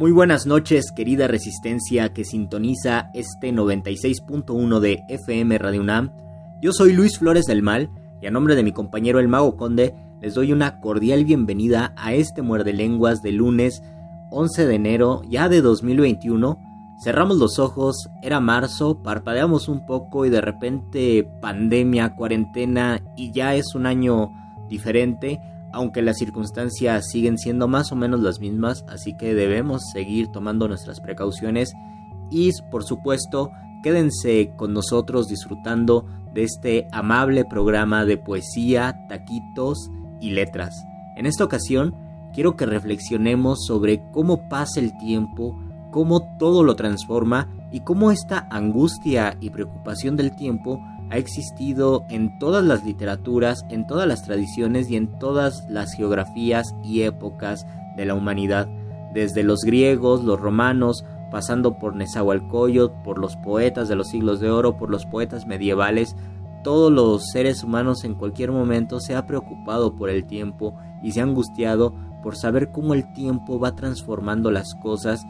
Muy buenas noches, querida resistencia que sintoniza este 96.1 de FM Radio UNAM. Yo soy Luis Flores del Mal y a nombre de mi compañero el Mago Conde les doy una cordial bienvenida a este muerde lenguas de lunes 11 de enero ya de 2021. Cerramos los ojos, era marzo, parpadeamos un poco y de repente pandemia, cuarentena y ya es un año diferente aunque las circunstancias siguen siendo más o menos las mismas, así que debemos seguir tomando nuestras precauciones y por supuesto quédense con nosotros disfrutando de este amable programa de poesía, taquitos y letras. En esta ocasión quiero que reflexionemos sobre cómo pasa el tiempo, cómo todo lo transforma y cómo esta angustia y preocupación del tiempo ha existido en todas las literaturas, en todas las tradiciones y en todas las geografías y épocas de la humanidad, desde los griegos, los romanos, pasando por Nezahualcóyotl, por los poetas de los siglos de oro, por los poetas medievales, todos los seres humanos en cualquier momento se ha preocupado por el tiempo y se ha angustiado por saber cómo el tiempo va transformando las cosas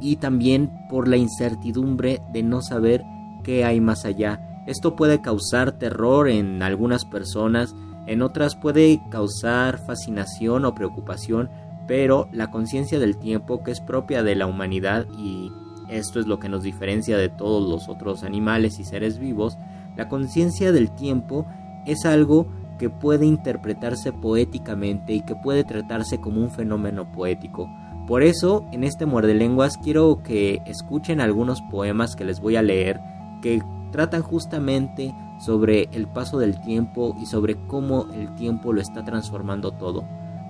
y también por la incertidumbre de no saber qué hay más allá esto puede causar terror en algunas personas, en otras puede causar fascinación o preocupación, pero la conciencia del tiempo que es propia de la humanidad y esto es lo que nos diferencia de todos los otros animales y seres vivos, la conciencia del tiempo es algo que puede interpretarse poéticamente y que puede tratarse como un fenómeno poético. Por eso, en este muerde lenguas quiero que escuchen algunos poemas que les voy a leer que tratan justamente sobre el paso del tiempo y sobre cómo el tiempo lo está transformando todo.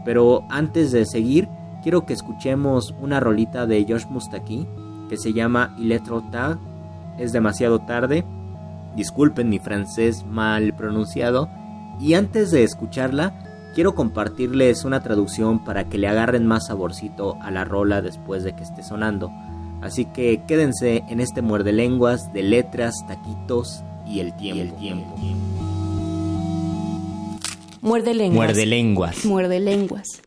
Pero antes de seguir, quiero que escuchemos una rolita de Josh Mustaki que se llama Electro Tag. Es demasiado tarde. Disculpen mi francés mal pronunciado. Y antes de escucharla, quiero compartirles una traducción para que le agarren más saborcito a la rola después de que esté sonando. Así que quédense en este muerde lenguas de letras, taquitos y el tiempo. el tiempo. Muerde lenguas. Muerde lenguas. Muerde lenguas.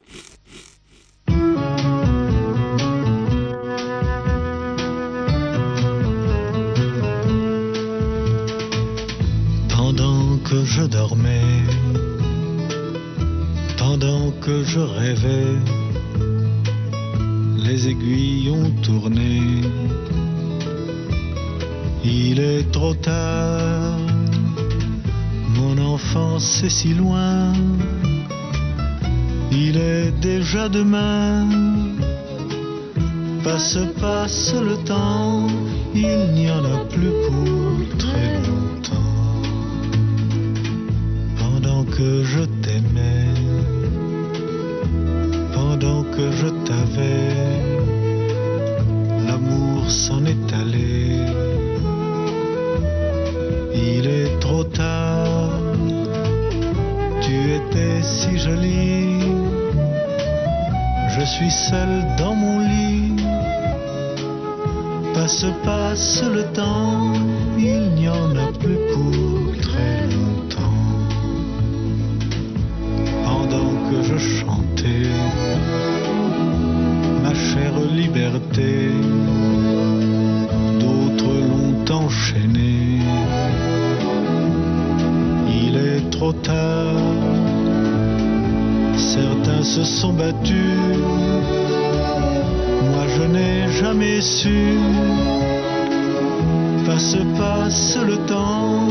Pendant que je dormais, pendant que je rêvais, les aiguilles ont tourné. Il est trop tard, mon enfance est si loin. Il est déjà demain, passe, passe le temps, il n'y en a plus pour très longtemps. Pendant que je t'aimais, que je t'avais, l'amour s'en est allé. Il est trop tard, tu étais si jolie, je suis seul dans mon lit. Passe, passe le temps, il n'y en a plus pour su. Passe, passe le temps,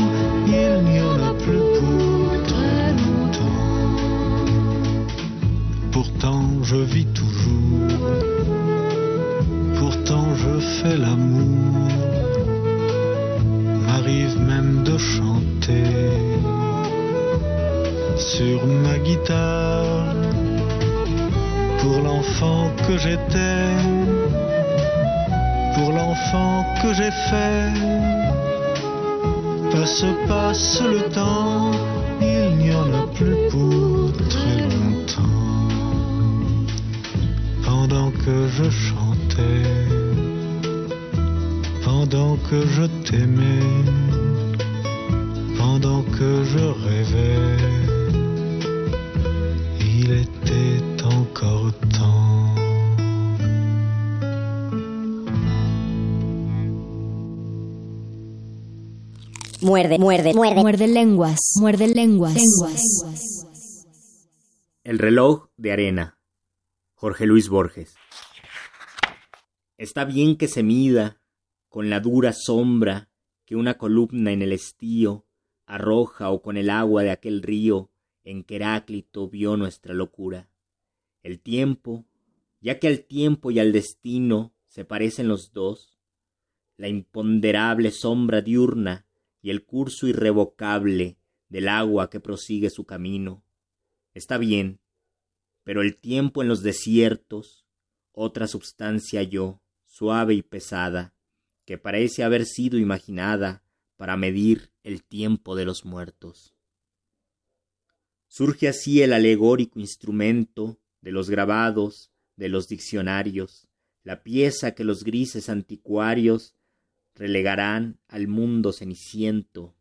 Muerde, muerde, muerde. Muerde lenguas, muerde lenguas. El reloj de arena. Jorge Luis Borges. Está bien que se mida con la dura sombra que una columna en el estío arroja o con el agua de aquel río en que Heráclito vio nuestra locura. El tiempo, ya que al tiempo y al destino se parecen los dos, la imponderable sombra diurna y el curso irrevocable del agua que prosigue su camino. Está bien, pero el tiempo en los desiertos, otra substancia yo, suave y pesada, que parece haber sido imaginada para medir el tiempo de los muertos. Surge así el alegórico instrumento de los grabados, de los diccionarios, la pieza que los grises anticuarios relegarán al mundo ceniciento,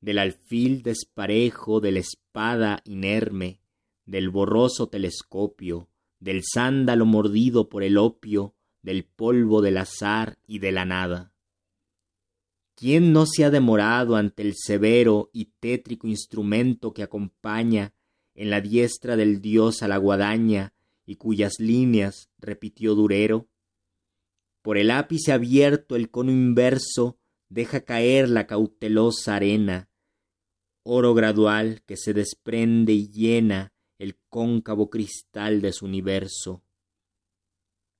del alfil desparejo, de la espada inerme, del borroso telescopio, del sándalo mordido por el opio, del polvo del azar y de la nada. ¿Quién no se ha demorado ante el severo y tétrico instrumento que acompaña en la diestra del dios a la guadaña y cuyas líneas repitió Durero? Por el ápice abierto el cono inverso deja caer la cautelosa arena, oro gradual que se desprende y llena el cóncavo cristal de su universo.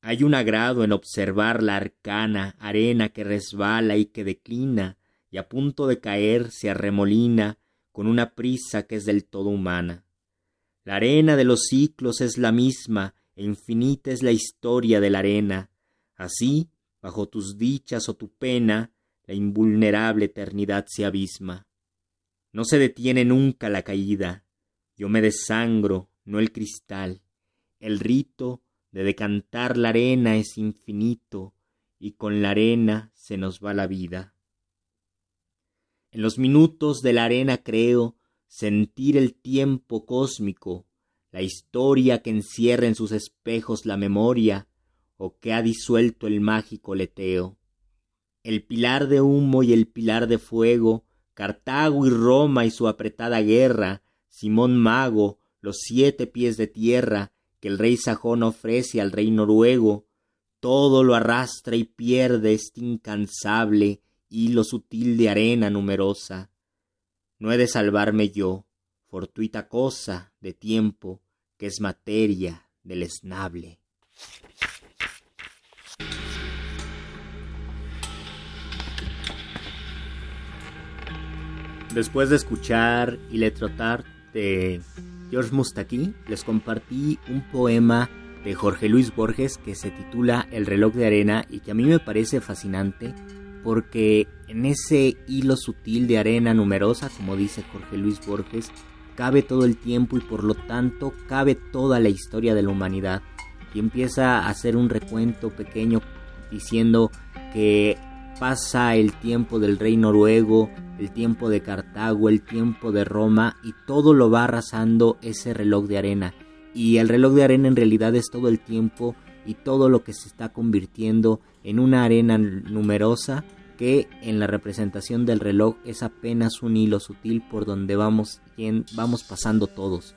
Hay un agrado en observar la arcana arena que resbala y que declina y a punto de caer se arremolina con una prisa que es del todo humana. La arena de los ciclos es la misma e infinita es la historia de la arena. Así, bajo tus dichas o tu pena, la invulnerable eternidad se abisma. No se detiene nunca la caída. Yo me desangro, no el cristal. El rito de decantar la arena es infinito y con la arena se nos va la vida. En los minutos de la arena creo sentir el tiempo cósmico, la historia que encierra en sus espejos la memoria o que ha disuelto el mágico leteo. El pilar de humo y el pilar de fuego, Cartago y Roma y su apretada guerra, Simón Mago, los siete pies de tierra, que el rey sajón ofrece al rey noruego, todo lo arrastra y pierde este incansable hilo sutil de arena numerosa. No he de salvarme yo, fortuita cosa de tiempo, que es materia del esnable. Después de escuchar y letrotar de George Mustaki, les compartí un poema de Jorge Luis Borges que se titula El reloj de arena y que a mí me parece fascinante porque en ese hilo sutil de arena numerosa, como dice Jorge Luis Borges, cabe todo el tiempo y por lo tanto cabe toda la historia de la humanidad. Y empieza a hacer un recuento pequeño diciendo que pasa el tiempo del rey noruego, el tiempo de Cartago, el tiempo de Roma y todo lo va arrasando ese reloj de arena. Y el reloj de arena en realidad es todo el tiempo y todo lo que se está convirtiendo en una arena numerosa que en la representación del reloj es apenas un hilo sutil por donde vamos, vamos pasando todos.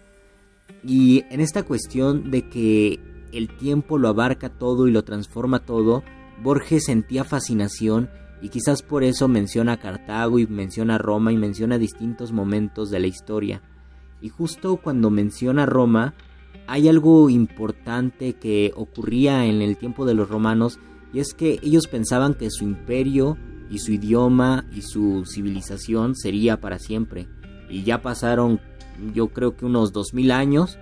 Y en esta cuestión de que el tiempo lo abarca todo y lo transforma todo, Borges sentía fascinación y quizás por eso menciona Cartago y menciona Roma y menciona distintos momentos de la historia. Y justo cuando menciona Roma, hay algo importante que ocurría en el tiempo de los romanos y es que ellos pensaban que su imperio y su idioma y su civilización sería para siempre. Y ya pasaron yo creo que unos 2000 años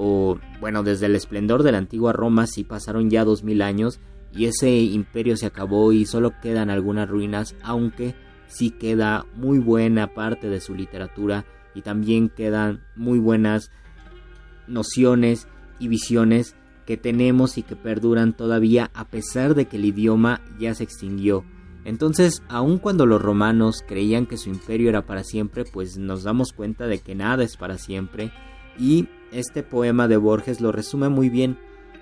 o bueno, desde el esplendor de la antigua Roma sí pasaron ya 2000 años y ese imperio se acabó y solo quedan algunas ruinas, aunque sí queda muy buena parte de su literatura y también quedan muy buenas nociones y visiones que tenemos y que perduran todavía a pesar de que el idioma ya se extinguió. Entonces, aun cuando los romanos creían que su imperio era para siempre, pues nos damos cuenta de que nada es para siempre y este poema de Borges lo resume muy bien.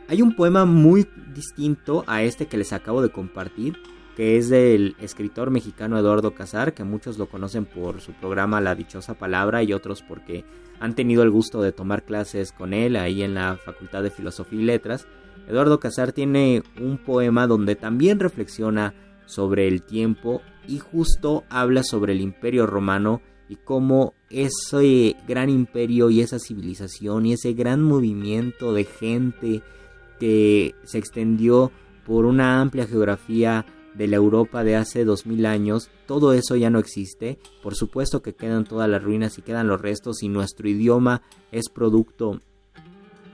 Hay un poema muy distinto a este que les acabo de compartir, que es del escritor mexicano Eduardo Casar, que muchos lo conocen por su programa La Dichosa Palabra y otros porque han tenido el gusto de tomar clases con él ahí en la Facultad de Filosofía y Letras. Eduardo Casar tiene un poema donde también reflexiona sobre el tiempo y justo habla sobre el imperio romano y cómo ese gran imperio y esa civilización y ese gran movimiento de gente que se extendió por una amplia geografía de la Europa de hace 2000 años, todo eso ya no existe. Por supuesto que quedan todas las ruinas y quedan los restos y nuestro idioma es producto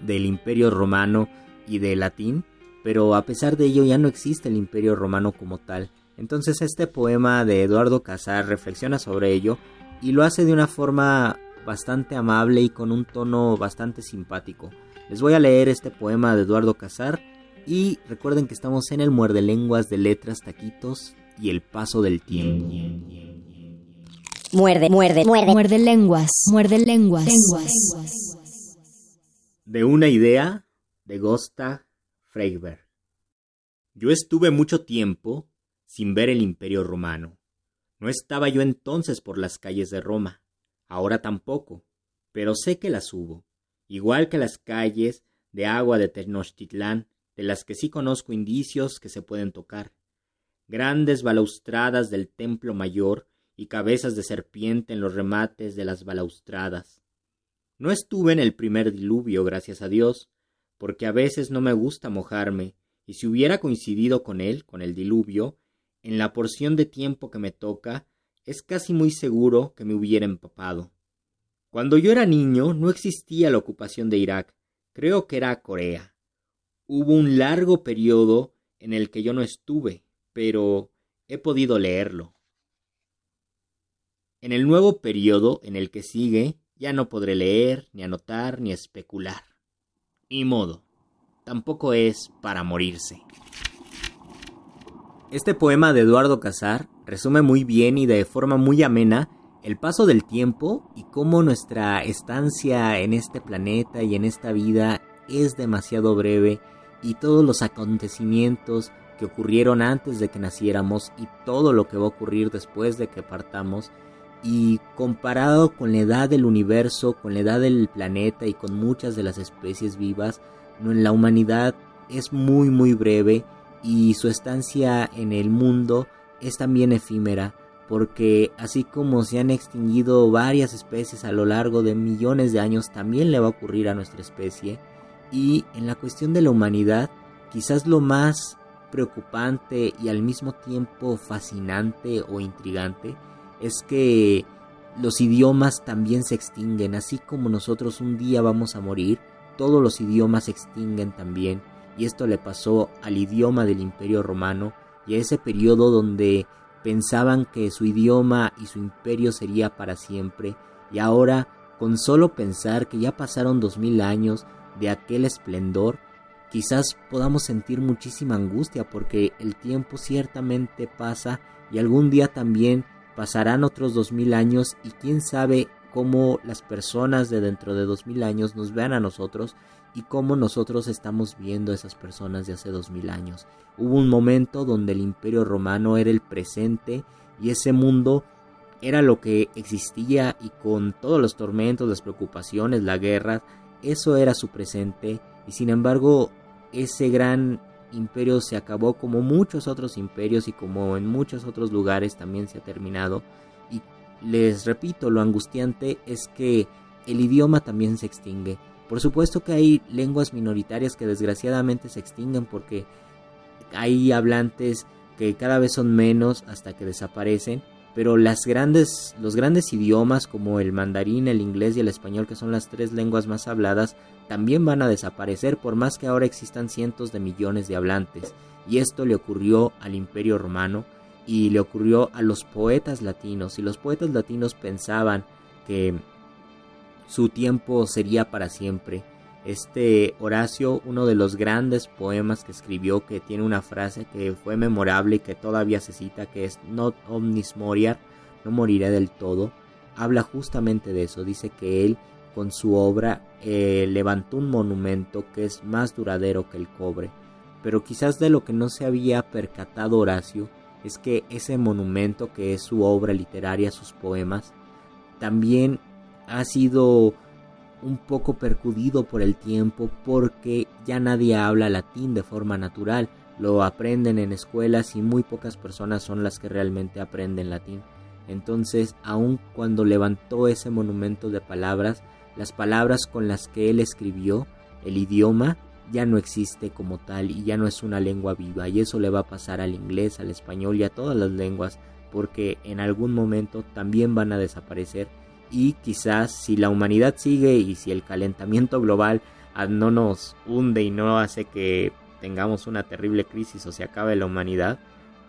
del imperio romano y del latín, pero a pesar de ello ya no existe el imperio romano como tal. Entonces este poema de Eduardo Casar reflexiona sobre ello y lo hace de una forma bastante amable y con un tono bastante simpático. Les voy a leer este poema de Eduardo Casar y recuerden que estamos en el muerde lenguas de letras, taquitos y el paso del tiempo. Muerde, muerde, muerde. Muerde lenguas, muerde lenguas. De una idea de Gosta Freiberg. Yo estuve mucho tiempo sin ver el imperio romano. No estaba yo entonces por las calles de Roma, ahora tampoco, pero sé que las hubo, igual que las calles de agua de Tenochtitlán, de las que sí conozco indicios que se pueden tocar. Grandes balaustradas del templo mayor y cabezas de serpiente en los remates de las balaustradas. No estuve en el primer diluvio, gracias a Dios, porque a veces no me gusta mojarme, y si hubiera coincidido con él, con el diluvio, en la porción de tiempo que me toca, es casi muy seguro que me hubiera empapado. Cuando yo era niño no existía la ocupación de Irak, creo que era Corea. Hubo un largo periodo en el que yo no estuve, pero he podido leerlo. En el nuevo periodo en el que sigue, ya no podré leer, ni anotar, ni especular. Ni modo. Tampoco es para morirse. Este poema de Eduardo Casar resume muy bien y de forma muy amena el paso del tiempo y cómo nuestra estancia en este planeta y en esta vida es demasiado breve y todos los acontecimientos que ocurrieron antes de que naciéramos y todo lo que va a ocurrir después de que partamos y comparado con la edad del universo, con la edad del planeta y con muchas de las especies vivas, la humanidad es muy muy breve y su estancia en el mundo es también efímera, porque así como se han extinguido varias especies a lo largo de millones de años, también le va a ocurrir a nuestra especie. Y en la cuestión de la humanidad, quizás lo más preocupante y al mismo tiempo fascinante o intrigante es que los idiomas también se extinguen, así como nosotros un día vamos a morir, todos los idiomas se extinguen también y esto le pasó al idioma del imperio romano y a ese periodo donde pensaban que su idioma y su imperio sería para siempre y ahora con solo pensar que ya pasaron dos mil años de aquel esplendor quizás podamos sentir muchísima angustia porque el tiempo ciertamente pasa y algún día también pasarán otros dos mil años y quién sabe cómo las personas de dentro de dos mil años nos vean a nosotros y cómo nosotros estamos viendo a esas personas de hace dos mil años. Hubo un momento donde el imperio romano era el presente y ese mundo era lo que existía y con todos los tormentos, las preocupaciones, la guerra, eso era su presente y sin embargo ese gran imperio se acabó como muchos otros imperios y como en muchos otros lugares también se ha terminado y les repito, lo angustiante es que el idioma también se extingue. Por supuesto que hay lenguas minoritarias que desgraciadamente se extinguen porque hay hablantes que cada vez son menos hasta que desaparecen, pero las grandes, los grandes idiomas como el mandarín, el inglés y el español, que son las tres lenguas más habladas, también van a desaparecer por más que ahora existan cientos de millones de hablantes. Y esto le ocurrió al imperio romano y le ocurrió a los poetas latinos. Y los poetas latinos pensaban que su tiempo sería para siempre. Este Horacio, uno de los grandes poemas que escribió, que tiene una frase que fue memorable y que todavía se cita, que es Not omnis moriar, no moriré del todo, habla justamente de eso. Dice que él, con su obra, eh, levantó un monumento que es más duradero que el cobre. Pero quizás de lo que no se había percatado Horacio es que ese monumento que es su obra literaria, sus poemas, también ha sido un poco percudido por el tiempo porque ya nadie habla latín de forma natural, lo aprenden en escuelas y muy pocas personas son las que realmente aprenden latín. Entonces, aun cuando levantó ese monumento de palabras, las palabras con las que él escribió, el idioma, ya no existe como tal y ya no es una lengua viva. Y eso le va a pasar al inglés, al español y a todas las lenguas porque en algún momento también van a desaparecer y quizás si la humanidad sigue y si el calentamiento global ah, no nos hunde y no hace que tengamos una terrible crisis o se acabe la humanidad,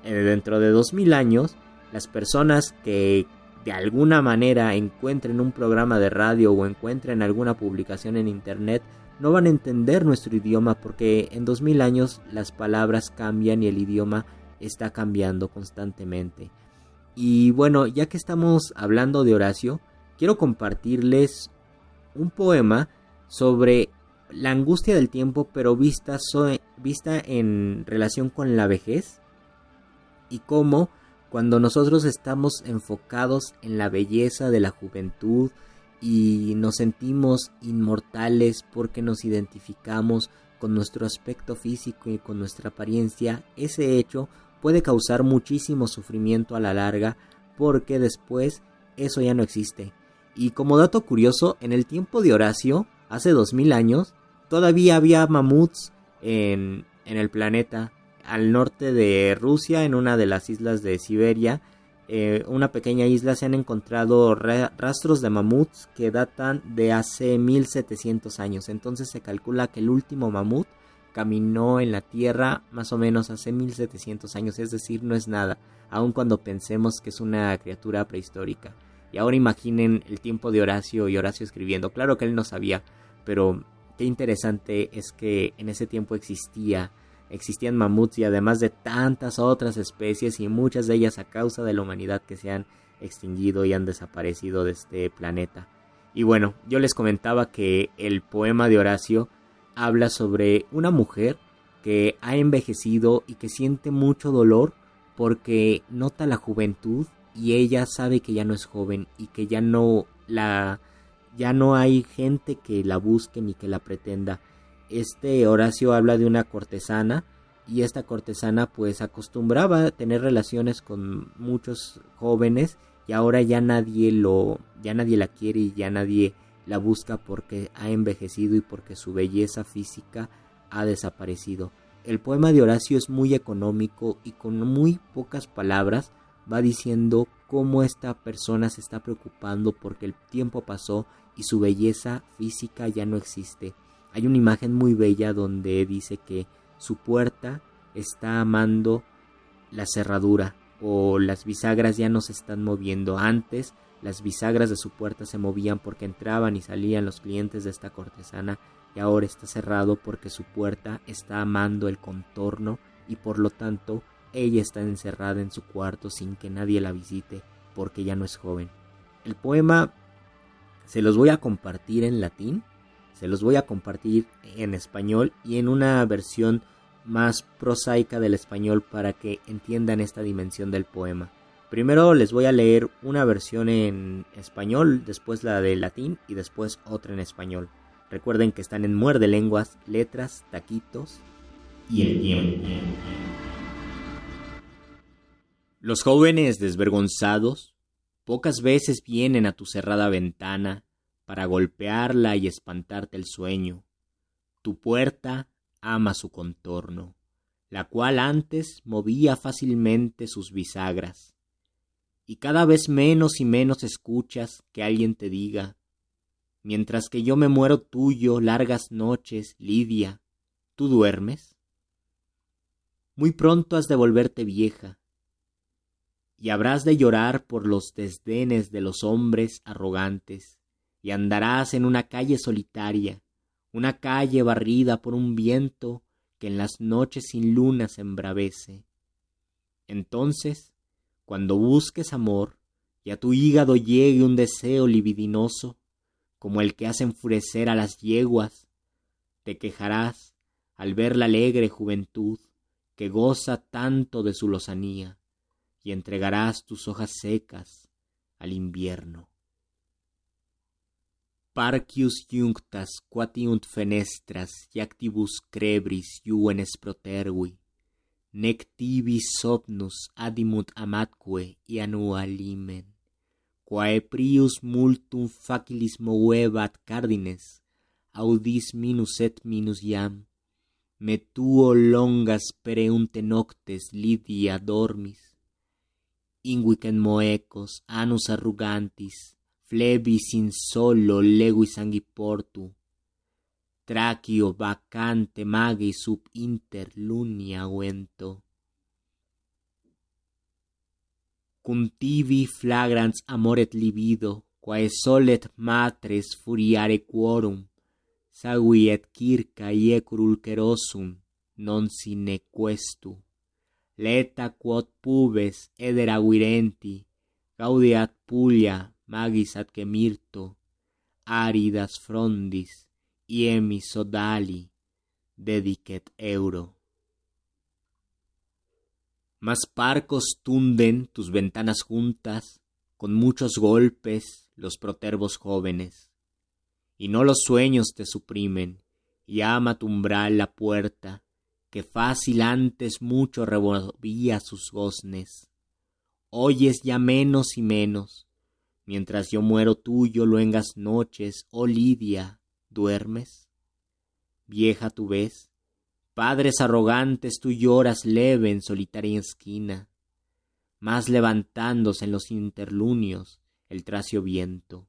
eh, dentro de 2000 años, las personas que de alguna manera encuentren un programa de radio o encuentren alguna publicación en internet no van a entender nuestro idioma porque en 2000 años las palabras cambian y el idioma está cambiando constantemente. Y bueno, ya que estamos hablando de Horacio, quiero compartirles un poema sobre la angustia del tiempo, pero vista, en relación con la vejez y cómo cuando nosotros estamos enfocados en la belleza de la juventud y nos sentimos inmortales porque nos identificamos con nuestro aspecto físico y con nuestra apariencia, ese hecho puede causar muchísimo sufrimiento a la larga porque después eso ya no existe y como dato curioso, en el tiempo de Horacio, hace 2000 años, todavía había mamuts en, en el planeta. Al norte de Rusia, en una de las islas de Siberia, eh, una pequeña isla, se han encontrado rastros de mamuts que datan de hace 1700 años. Entonces se calcula que el último mamut caminó en la Tierra más o menos hace 1700 años, es decir, no es nada, aun cuando pensemos que es una criatura prehistórica. Y ahora imaginen el tiempo de Horacio y Horacio escribiendo. Claro que él no sabía, pero qué interesante es que en ese tiempo existía, existían mamuts y además de tantas otras especies y muchas de ellas a causa de la humanidad que se han extinguido y han desaparecido de este planeta. Y bueno, yo les comentaba que el poema de Horacio habla sobre una mujer que ha envejecido y que siente mucho dolor porque nota la juventud y ella sabe que ya no es joven y que ya no la ya no hay gente que la busque ni que la pretenda. Este Horacio habla de una cortesana y esta cortesana pues acostumbraba a tener relaciones con muchos jóvenes y ahora ya nadie lo ya nadie la quiere y ya nadie la busca porque ha envejecido y porque su belleza física ha desaparecido. El poema de Horacio es muy económico y con muy pocas palabras va diciendo cómo esta persona se está preocupando porque el tiempo pasó y su belleza física ya no existe. Hay una imagen muy bella donde dice que su puerta está amando la cerradura o las bisagras ya no se están moviendo. Antes las bisagras de su puerta se movían porque entraban y salían los clientes de esta cortesana y ahora está cerrado porque su puerta está amando el contorno y por lo tanto ella está encerrada en su cuarto sin que nadie la visite porque ya no es joven. El poema se los voy a compartir en latín, se los voy a compartir en español y en una versión más prosaica del español para que entiendan esta dimensión del poema. Primero les voy a leer una versión en español, después la de latín y después otra en español. Recuerden que están en Muerde Lenguas, Letras, Taquitos y el tiempo. Los jóvenes desvergonzados pocas veces vienen a tu cerrada ventana para golpearla y espantarte el sueño. Tu puerta ama su contorno, la cual antes movía fácilmente sus bisagras. Y cada vez menos y menos escuchas que alguien te diga, Mientras que yo me muero tuyo largas noches, Lidia, ¿tú duermes? Muy pronto has de volverte vieja, y habrás de llorar por los desdenes de los hombres arrogantes, y andarás en una calle solitaria, una calle barrida por un viento que en las noches sin luna se embravece. Entonces, cuando busques amor y a tu hígado llegue un deseo libidinoso, como el que hace enfurecer a las yeguas. Te quejarás al ver la alegre juventud que goza tanto de su lozanía, y entregarás tus hojas secas al invierno. Parcius junctas quatiunt fenestras iactibus crebris juvenes protervi, nec tibi somnus adimunt amatque ianua limen. Quae prius multum facilis movebat cardines, audis minus et minus iam, me tuo longas pereunte noctes lidia dormis, inguicen moecos anus arrugantis, flebis in solo leguis angiportu, tracio vacante magi sub inter lunia vento, cum tibi flagrans amoret libido, quae solet matres furiare quorum, sagui et circa iecur ulcerosum, non sine questu. Leta quod pubes eder aguirenti, gaudiat puglia magis atque mirto, aridas frondis, iemi sodali, dedicet euro. Más parcos tunden tus ventanas juntas, con muchos golpes los protervos jóvenes. Y no los sueños te suprimen, y ama tu umbral la puerta, que fácil antes mucho revolvía sus goznes. Oyes ya menos y menos, mientras yo muero tuyo luengas noches, oh Lidia, ¿duermes? Vieja tu ves, Padres arrogantes, tú lloras leve en solitaria esquina, más levantándose en los interlunios el tracio viento.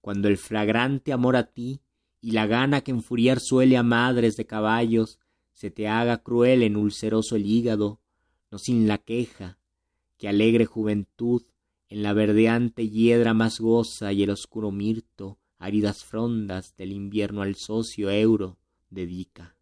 Cuando el flagrante amor a ti y la gana que enfuriar suele a madres de caballos se te haga cruel en ulceroso el hígado, no sin la queja, que alegre juventud en la verdeante hiedra más goza y el oscuro mirto, áridas frondas del invierno al socio euro dedica.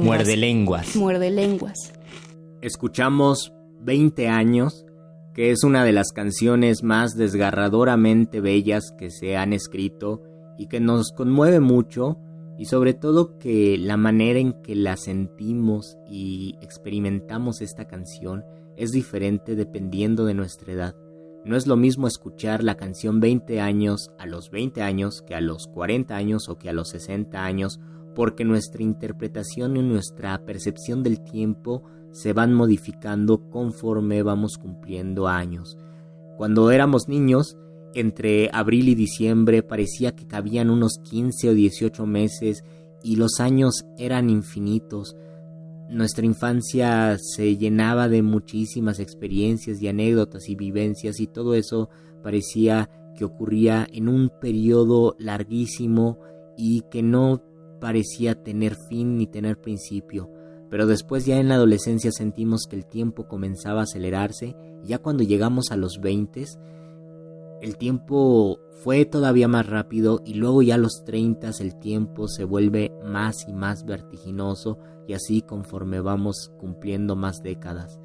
Lenguas. Muerde lenguas. Muerde lenguas. Escuchamos 20 años, que es una de las canciones más desgarradoramente bellas que se han escrito y que nos conmueve mucho y sobre todo que la manera en que la sentimos y experimentamos esta canción es diferente dependiendo de nuestra edad. No es lo mismo escuchar la canción 20 años a los 20 años que a los 40 años o que a los 60 años, porque nuestra interpretación y nuestra percepción del tiempo se van modificando conforme vamos cumpliendo años. Cuando éramos niños, entre abril y diciembre parecía que cabían unos 15 o 18 meses y los años eran infinitos. Nuestra infancia se llenaba de muchísimas experiencias y anécdotas y vivencias y todo eso parecía que ocurría en un periodo larguísimo y que no parecía tener fin ni tener principio. Pero después ya en la adolescencia sentimos que el tiempo comenzaba a acelerarse ya cuando llegamos a los 20 el tiempo fue todavía más rápido y luego ya a los 30 el tiempo se vuelve más y más vertiginoso y así conforme vamos cumpliendo más décadas.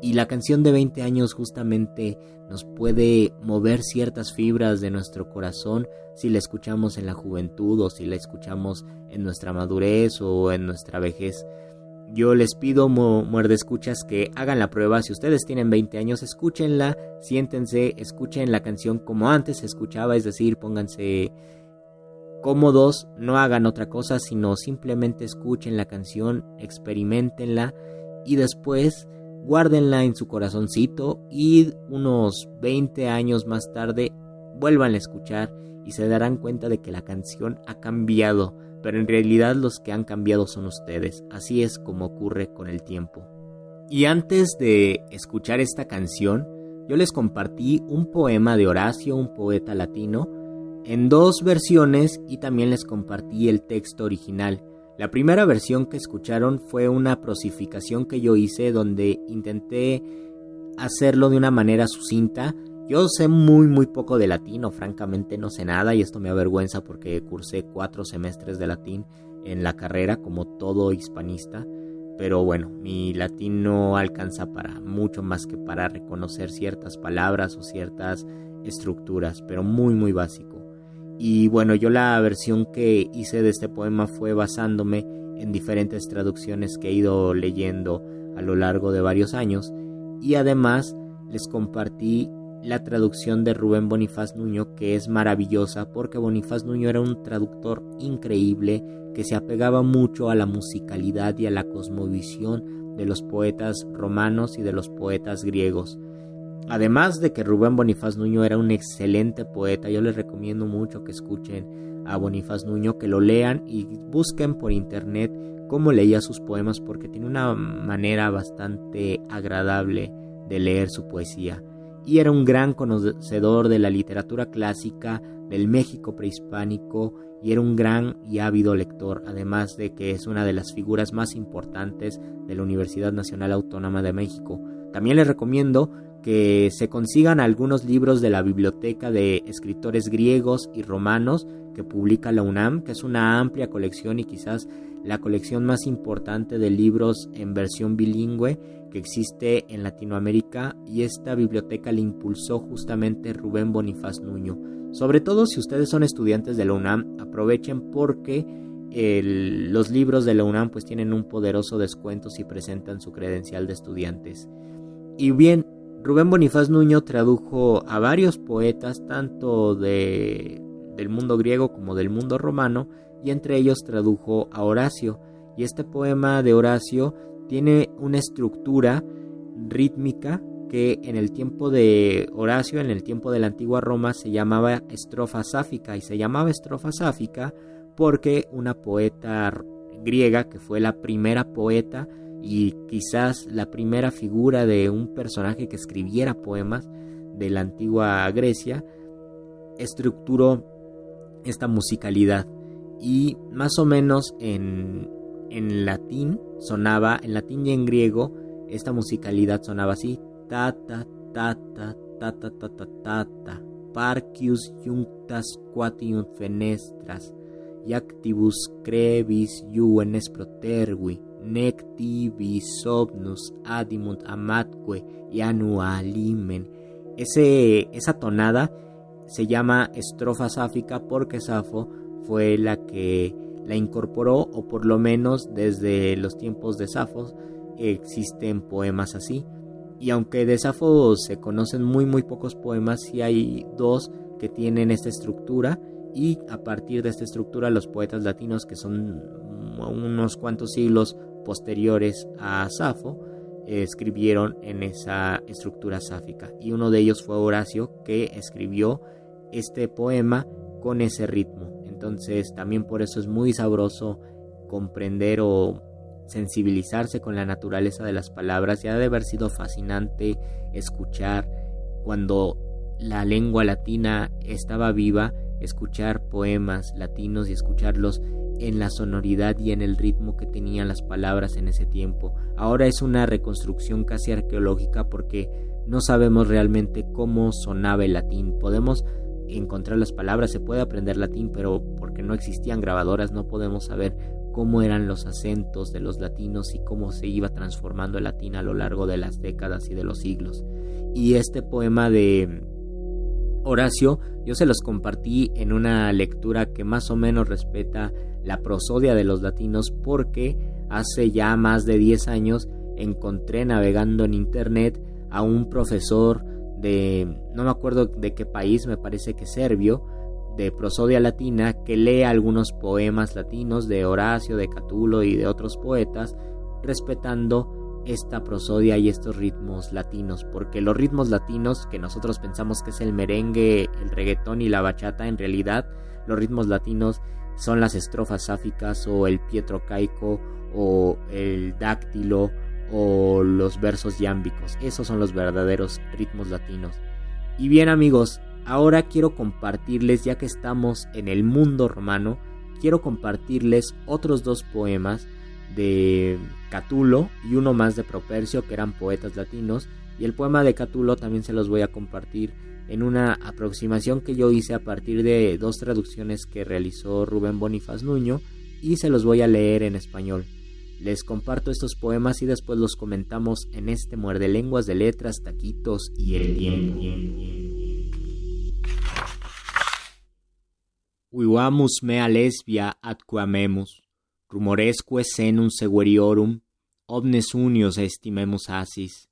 Y la canción de 20 años justamente nos puede mover ciertas fibras de nuestro corazón si la escuchamos en la juventud o si la escuchamos en nuestra madurez o en nuestra vejez. Yo les pido, muerde escuchas, que hagan la prueba. Si ustedes tienen 20 años, escúchenla, siéntense, escuchen la canción como antes se escuchaba, es decir, pónganse cómodos, no hagan otra cosa, sino simplemente escuchen la canción, experimentenla y después guárdenla en su corazoncito y unos 20 años más tarde vuelvan a escuchar y se darán cuenta de que la canción ha cambiado pero en realidad los que han cambiado son ustedes, así es como ocurre con el tiempo. Y antes de escuchar esta canción, yo les compartí un poema de Horacio, un poeta latino, en dos versiones y también les compartí el texto original. La primera versión que escucharon fue una prosificación que yo hice donde intenté hacerlo de una manera sucinta, yo sé muy muy poco de latín, o francamente no sé nada, y esto me avergüenza porque cursé cuatro semestres de latín en la carrera, como todo hispanista. Pero bueno, mi latín no alcanza para mucho más que para reconocer ciertas palabras o ciertas estructuras, pero muy muy básico. Y bueno, yo la versión que hice de este poema fue basándome en diferentes traducciones que he ido leyendo a lo largo de varios años y además les compartí la traducción de Rubén Bonifaz Nuño que es maravillosa porque Bonifaz Nuño era un traductor increíble que se apegaba mucho a la musicalidad y a la cosmovisión de los poetas romanos y de los poetas griegos. Además de que Rubén Bonifaz Nuño era un excelente poeta, yo les recomiendo mucho que escuchen a Bonifaz Nuño, que lo lean y busquen por internet cómo leía sus poemas porque tiene una manera bastante agradable de leer su poesía. Y era un gran conocedor de la literatura clásica, del México prehispánico y era un gran y ávido lector, además de que es una de las figuras más importantes de la Universidad Nacional Autónoma de México. También les recomiendo que se consigan algunos libros de la biblioteca de escritores griegos y romanos que publica la UNAM, que es una amplia colección y quizás la colección más importante de libros en versión bilingüe existe en Latinoamérica y esta biblioteca la impulsó justamente Rubén Bonifaz Nuño. Sobre todo si ustedes son estudiantes de la UNAM, aprovechen porque los libros de la UNAM pues tienen un poderoso descuento si presentan su credencial de estudiantes. Y bien, Rubén Bonifaz Nuño tradujo a varios poetas tanto de, del mundo griego como del mundo romano y entre ellos tradujo a Horacio. Y este poema de Horacio tiene una estructura rítmica que en el tiempo de Horacio, en el tiempo de la antigua Roma, se llamaba estrofa sáfica y se llamaba estrofa sáfica porque una poeta griega que fue la primera poeta y quizás la primera figura de un personaje que escribiera poemas de la antigua Grecia, estructuró esta musicalidad. Y más o menos en, en latín sonaba, en latín y en griego, esta musicalidad sonaba así, ta ta ta ta ta ta ta ta ta ta parcius junctas quatiunt fenestras iactibus crevis juvenes protervi nec tibi adimunt amatque y limen ese esa tonada se llama estrofa sáfica porque Safo fue la que la incorporó o por lo menos desde los tiempos de Safo existen poemas así. Y aunque de Safo se conocen muy muy pocos poemas, sí hay dos que tienen esta estructura. Y a partir de esta estructura los poetas latinos que son unos cuantos siglos posteriores a Safo escribieron en esa estructura sáfica. Y uno de ellos fue Horacio que escribió este poema con ese ritmo. Entonces también por eso es muy sabroso comprender o sensibilizarse con la naturaleza de las palabras y ha de haber sido fascinante escuchar cuando la lengua latina estaba viva, escuchar poemas latinos y escucharlos en la sonoridad y en el ritmo que tenían las palabras en ese tiempo. Ahora es una reconstrucción casi arqueológica porque no sabemos realmente cómo sonaba el latín. Podemos encontrar las palabras, se puede aprender latín, pero porque no existían grabadoras no podemos saber cómo eran los acentos de los latinos y cómo se iba transformando el latín a lo largo de las décadas y de los siglos. Y este poema de Horacio yo se los compartí en una lectura que más o menos respeta la prosodia de los latinos porque hace ya más de 10 años encontré navegando en internet a un profesor de no me acuerdo de qué país, me parece que serbio, de prosodia latina que lee algunos poemas latinos de Horacio, de Catulo y de otros poetas, respetando esta prosodia y estos ritmos latinos, porque los ritmos latinos que nosotros pensamos que es el merengue, el reggaetón y la bachata, en realidad los ritmos latinos son las estrofas sáficas o el pietro caico o el dáctilo o los versos yámbicos. Esos son los verdaderos ritmos latinos. Y bien amigos, ahora quiero compartirles, ya que estamos en el mundo romano, quiero compartirles otros dos poemas de Catulo y uno más de Propercio, que eran poetas latinos. Y el poema de Catulo también se los voy a compartir en una aproximación que yo hice a partir de dos traducciones que realizó Rubén Bonifaz Nuño y se los voy a leer en español. Les comparto estos poemas y después los comentamos en este muerde lenguas de letras, taquitos y el tiempo. Uivamus mea lesbia atquamemus, rumoresque senum segueriorum, omnes unios estimemus asis.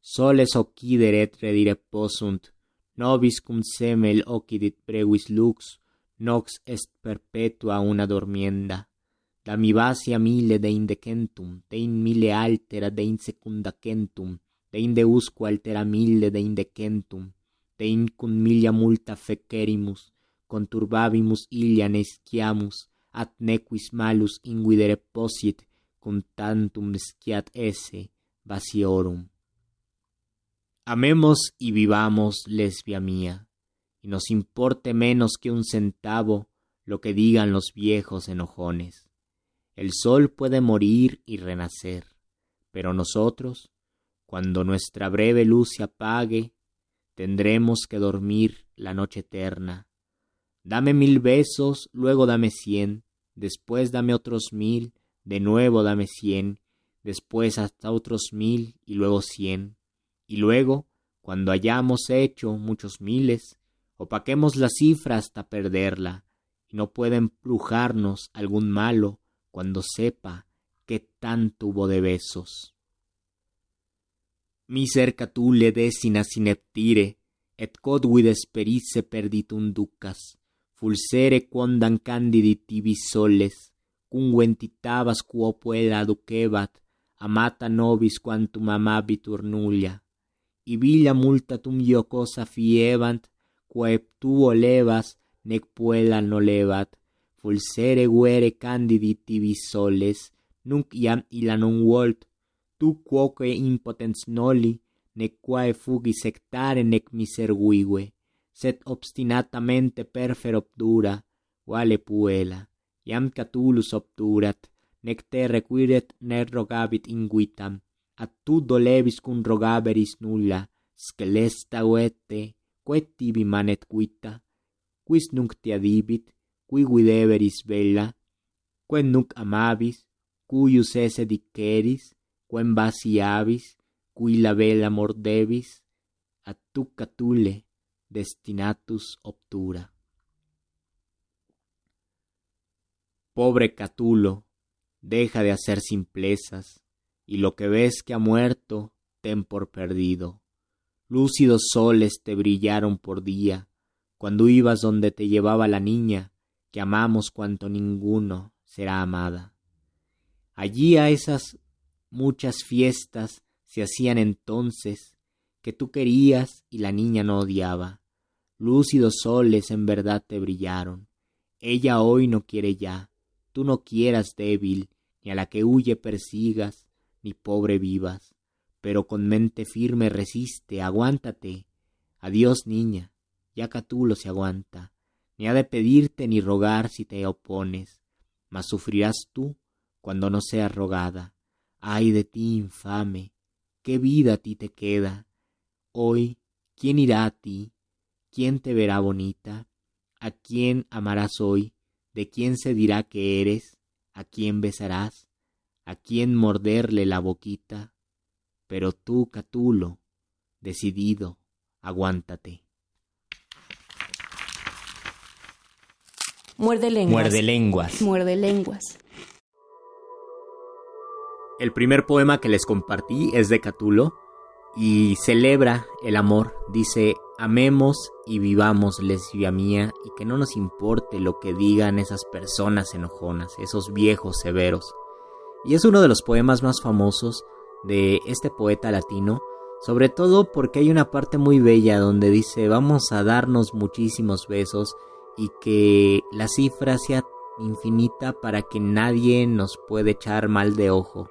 Soles occideret redire possunt, nobis cum semel occidit brevis lux, nox est perpetua una dormienda. Da mille de indecentum, de in mille altera de insecundacentum, de indeusque altera mille de indecentum, de in cum milia multa fecerimus, conturbabimus ilia nesciamus, at nequis malus inguidere posit, cum tantum esse vaciorum. Amemos y vivamos, lesbia mía, y nos importe menos que un centavo lo que digan los viejos enojones. El sol puede morir y renacer, pero nosotros, cuando nuestra breve luz se apague, tendremos que dormir la noche eterna. Dame mil besos, luego dame cien, después dame otros mil, de nuevo dame cien, después hasta otros mil y luego cien. Y luego, cuando hayamos hecho muchos miles, opaquemos la cifra hasta perderla, y no pueda embrujarnos algún malo cuando sepa qué tan tuvo de besos. Miser catule decina sineptire, et quod esperice perditum ducas, fulsere quondam candidi tibis soles, cum ventitabas quo puella ducebat, amata nobis quantum amabitur nulla, y villa multatum iocosa fiebant, quae tuo levas, nec puella no levat, fulsere guere candidi tibi soles, nunc iam illa non volt, tu quoque impotens noli, nec quae fugi sectare nec miserguigue, sed obstinatamente perfer obdura, quale puella, iam Catulus obdurat, nec te requiret ne rogabit inguitam, at tu dolevis cum rogaberis nulla, scelesta uette, quae tibi manet quita, quis nunc te adibit, qui videberis bella, quem nunc amabis, cuius esse diceris, quem vaciabis, qui la bella mordebis, a tu catule destinatus obtura. Pobre Catulo, deja de hacer simplezas, y lo que ves que ha muerto, ten por perdido. Lúcidos soles te brillaron por día, cuando ibas donde te llevaba la niña, que amamos cuanto ninguno será amada. Allí a esas muchas fiestas se hacían entonces, que tú querías y la niña no odiaba. Lúcidos soles en verdad te brillaron. Ella hoy no quiere ya, tú no quieras débil, ni a la que huye persigas, ni pobre vivas, pero con mente firme resiste, aguántate. Adiós, niña, ya Catulo se aguanta, ni ha de pedirte ni rogar si te opones, mas sufrirás tú cuando no seas rogada. Ay de ti, infame, qué vida a ti te queda. Hoy, ¿quién irá a ti? ¿Quién te verá bonita? ¿A quién amarás hoy? ¿De quién se dirá que eres? ¿A quién besarás? ¿A quién morderle la boquita? Pero tú, Catulo, decidido, aguántate. Muerde lenguas. Muerde lenguas. Muerde lenguas. El primer poema que les compartí es de Catulo y celebra el amor. Dice, amemos y vivamos, lesbia mía, y que no nos importe lo que digan esas personas enojonas, esos viejos severos. Y es uno de los poemas más famosos de este poeta latino, sobre todo porque hay una parte muy bella donde dice, vamos a darnos muchísimos besos y que la cifra sea infinita para que nadie nos pueda echar mal de ojo.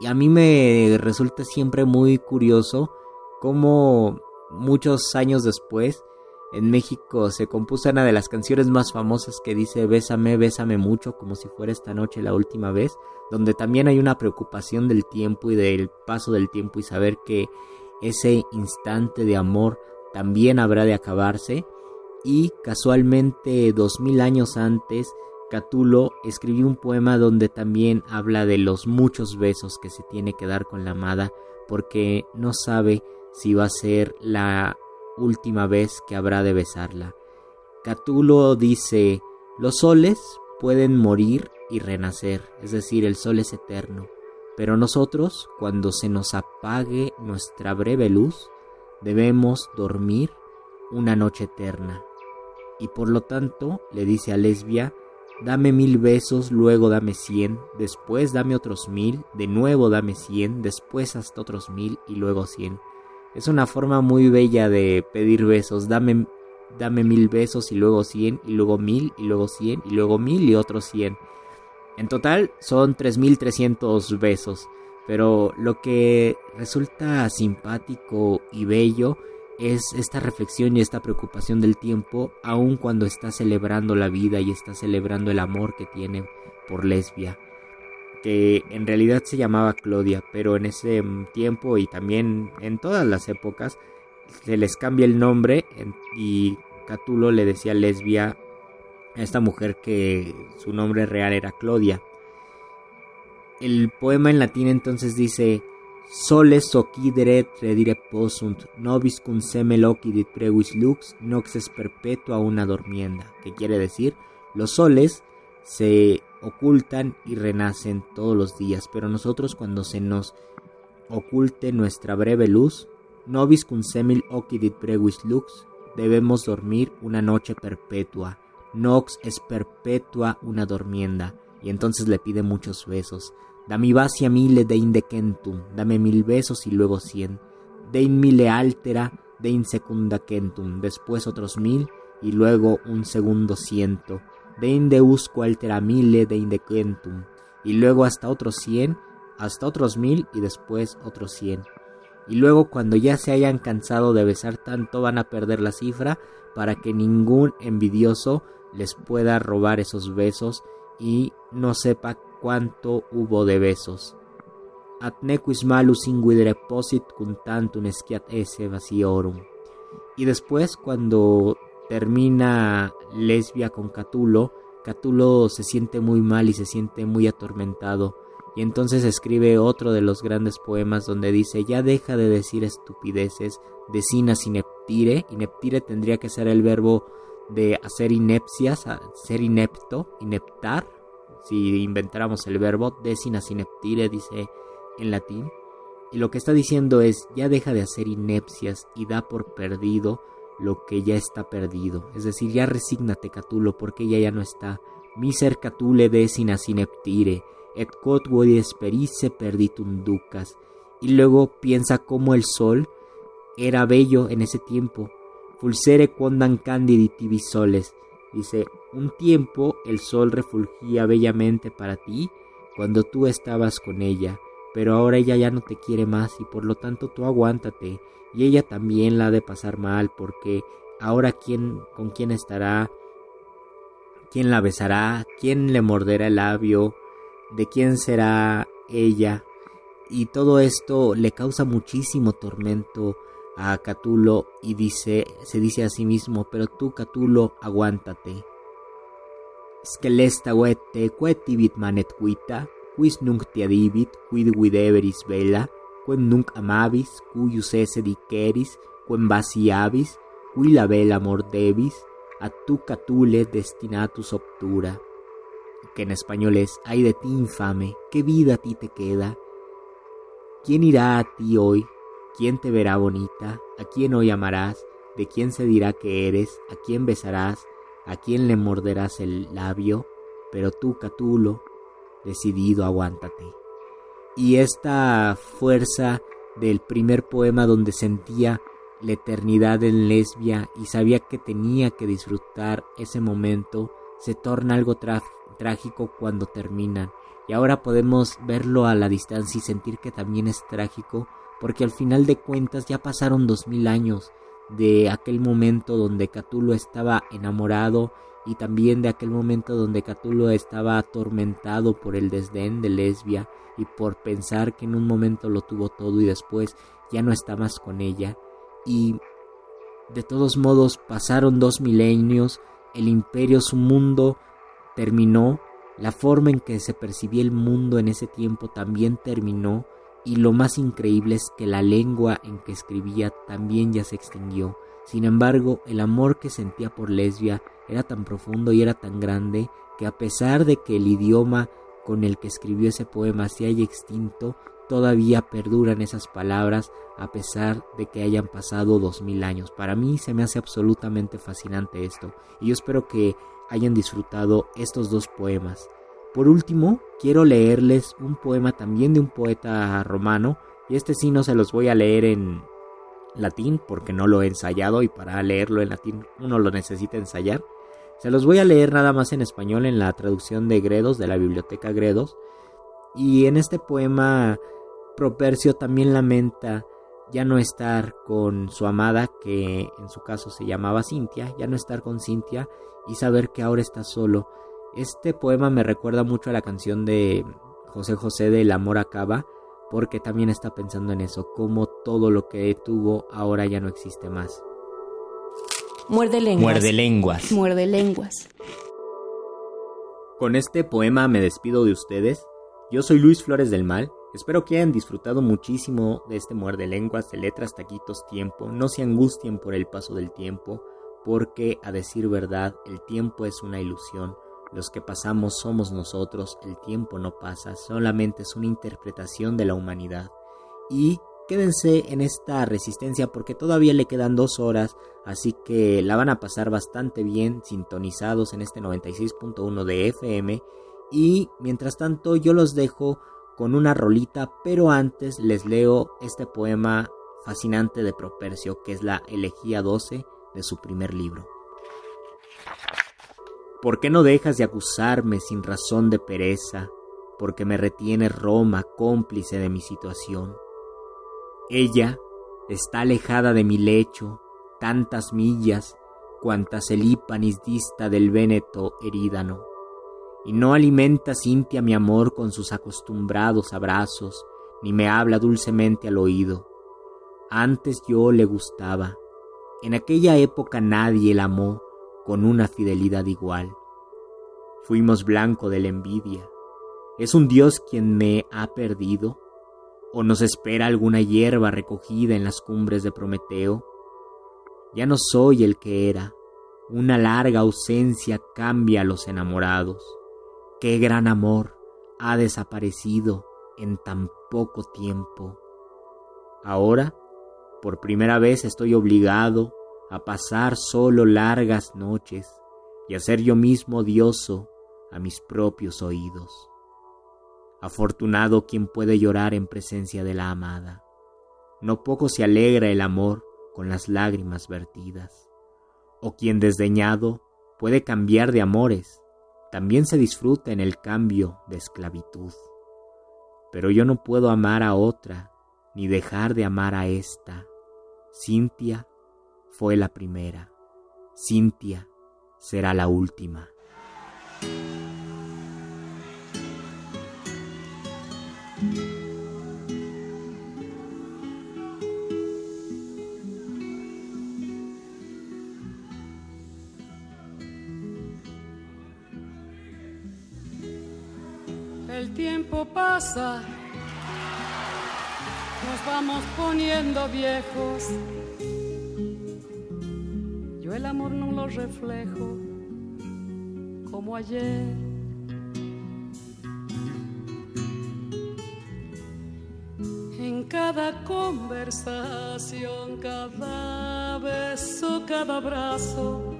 Y a mí me resulta siempre muy curioso cómo muchos años después en México se compuso una de las canciones más famosas que dice Bésame, bésame mucho, como si fuera esta noche la última vez, donde también hay una preocupación del tiempo y del paso del tiempo y saber que ese instante de amor también habrá de acabarse. Y casualmente dos mil años antes Catulo escribió un poema donde también habla de los muchos besos que se tiene que dar con la amada porque no sabe si va a ser la última vez que habrá de besarla. Catulo dice, los soles pueden morir y renacer, es decir, el sol es eterno. Pero nosotros, cuando se nos apague nuestra breve luz, debemos dormir una noche eterna. Y por lo tanto, le dice a Lesbia, dame mil besos, luego dame cien, después dame otros mil, de nuevo dame cien, después hasta otros mil y luego cien. Es una forma muy bella de pedir besos, dame, dame mil besos y luego cien, y luego mil, y luego cien, y luego mil y otros cien. En total son 3.300 besos, pero lo que resulta simpático y bello es esta reflexión y esta preocupación del tiempo, aun cuando está celebrando la vida y está celebrando el amor que tiene por lesbia, que en realidad se llamaba Claudia, pero en ese tiempo y también en todas las épocas se les cambia el nombre y Catulo le decía lesbia a esta mujer que su nombre real era Claudia. El poema en latín entonces dice Soles occideret redire posunt, nobis cum semel occidit previs lux, nox es perpetua una dormienda, que quiere decir, los soles se ocultan y renacen todos los días, pero nosotros cuando se nos oculte nuestra breve luz, nobis cum semel occidit previs lux, debemos dormir una noche perpetua, nox es perpetua una dormienda, y entonces le pide muchos besos. Dami vacia mille de indecentum, dame mil besos y luego cien. Dein mille altera, dein secunda centum, después otros mil y luego un segundo ciento. Dein deusco altera mille de indecentum, y luego hasta otros cien, hasta otros mil y después otros cien. Y luego cuando ya se hayan cansado de besar tanto van a perder la cifra para que ningún envidioso les pueda robar esos besos y no sepa cuánto hubo de besos. At nequis malus inguidere posit cum tantum sciat esse vaciorum. Y después, cuando termina Lesbia con Catulo, Catulo se siente muy mal y se siente muy atormentado. Y entonces escribe otro de los grandes poemas donde dice, ya deja de decir estupideces, decinas ineptire. Ineptire tendría que ser el verbo de hacer inepcias, ser inepto, ineptar, si inventáramos el verbo decina sineptire, dice en latín. Y lo que está diciendo es, ya deja de hacer inepcias y da por perdido lo que ya está perdido. Es decir, ya resígnate, Catulo, porque ella ya no está. Miser Catule decina sineptire, et quod esperice perditum ducas. Y luego piensa cómo el sol era bello en ese tiempo. Fulsere quondam candidi tibi soles. Dice, un tiempo el sol refulgía bellamente para ti cuando tú estabas con ella, pero ahora ella ya no te quiere más y por lo tanto tú aguántate y ella también la ha de pasar mal porque ahora quién con quién estará, quién la besará, quién le morderá el labio, de quién será ella y todo esto le causa muchísimo tormento a Catulo y dice, se dice a sí mismo, pero tú Catulo, aguántate. Scelesta vette quetibit manet quita, quis nunc tiadibit, quid videveris vela, quem nunc amabis, cuius esse diceris, quem vaciabis, qui la vela mordebis, a tu catule destinatus obtura. Que en español es, ay de ti infame, qué vida a ti te queda. ¿Quién irá a ti hoy? ¿Quién te verá bonita? ¿A quién hoy amarás? ¿De quién se dirá que eres? ¿A quién besarás? a quién le morderás el labio, pero tú, Catulo, decidido, aguántate. Y esta fuerza del primer poema donde sentía la eternidad en lesbia y sabía que tenía que disfrutar ese momento, se torna algo trágico cuando terminan. Y ahora podemos verlo a la distancia y sentir que también es trágico, porque al final de cuentas ya pasaron dos mil años de aquel momento donde Catulo estaba enamorado y también de aquel momento donde Catulo estaba atormentado por el desdén de Lesbia y por pensar que en un momento lo tuvo todo y después ya no está más con ella. Y de todos modos pasaron dos milenios, el imperio, su mundo terminó, la forma en que se percibía el mundo en ese tiempo también terminó y lo más increíble es que la lengua en que escribía también ya se extinguió. Sin embargo, el amor que sentía por Lesbia era tan profundo y era tan grande que a pesar de que el idioma con el que escribió ese poema se haya extinto, todavía perduran esas palabras a pesar de que hayan pasado dos mil años. Para mí se me hace absolutamente fascinante esto y yo espero que hayan disfrutado estos dos poemas. Por último, quiero leerles un poema también de un poeta romano y este sí no se los voy a leer en latín porque no lo he ensayado y para leerlo en latín uno lo necesita ensayar. Se los voy a leer nada más en español en la traducción de Gredos de la biblioteca Gredos. Y en este poema Propercio también lamenta ya no estar con su amada, que en su caso se llamaba Cintia, ya no estar con Cintia y saber que ahora está solo. Este poema me recuerda mucho a la canción de José José de El amor acaba, porque también está pensando en eso, como todo lo que tuvo ahora ya no existe más. Muerde lenguas. Muerde lenguas. Muerde lenguas. Con este poema me despido de ustedes. Yo soy Luis Flores del Mal. Espero que hayan disfrutado muchísimo de este muerde lenguas de letras, taquitos, tiempo. No se angustien por el paso del tiempo, porque a decir verdad, el tiempo es una ilusión. Los que pasamos somos nosotros, el tiempo no pasa, solamente es una interpretación de la humanidad. Y quédense en esta resistencia porque todavía le quedan dos horas, así que la van a pasar bastante bien sintonizados en este 96.1 de FM. Y mientras tanto yo los dejo con una rolita, pero antes les leo este poema fascinante de Propercio, que es la Elegía 12 de su primer libro. ¿Por qué no dejas de acusarme sin razón de pereza? Porque me retiene Roma cómplice de mi situación. Ella está alejada de mi lecho, tantas millas, cuantas el Ipanis dista del Véneto herídano. Y no alimenta Cintia mi amor con sus acostumbrados abrazos, ni me habla dulcemente al oído. Antes yo le gustaba. En aquella época nadie la amó con una fidelidad igual. Fuimos blanco de la envidia. ¿Es un Dios quien me ha perdido? ¿O nos espera alguna hierba recogida en las cumbres de Prometeo? Ya no soy el que era. Una larga ausencia cambia a los enamorados. Qué gran amor ha desaparecido en tan poco tiempo. Ahora, por primera vez estoy obligado a pasar solo largas noches y a ser yo mismo odioso a mis propios oídos. Afortunado quien puede llorar en presencia de la amada. No poco se alegra el amor con las lágrimas vertidas. O quien desdeñado puede cambiar de amores, también se disfruta en el cambio de esclavitud. Pero yo no puedo amar a otra, ni dejar de amar a esta. Cintia fue la primera. Cintia será la última. El tiempo pasa, nos vamos poniendo viejos. Yo el amor no lo reflejo como ayer. En cada conversación, cada beso, cada abrazo,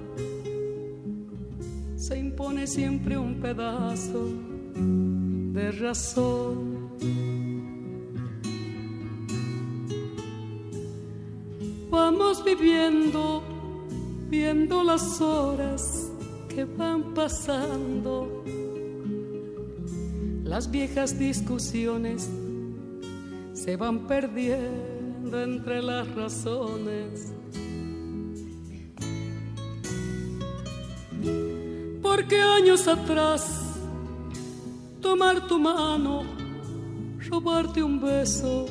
se impone siempre un pedazo de razón. Vamos viviendo, viendo las horas que van pasando, las viejas discusiones se van perdiendo entre las razones. Porque años atrás tomar tu mano, robarte un beso,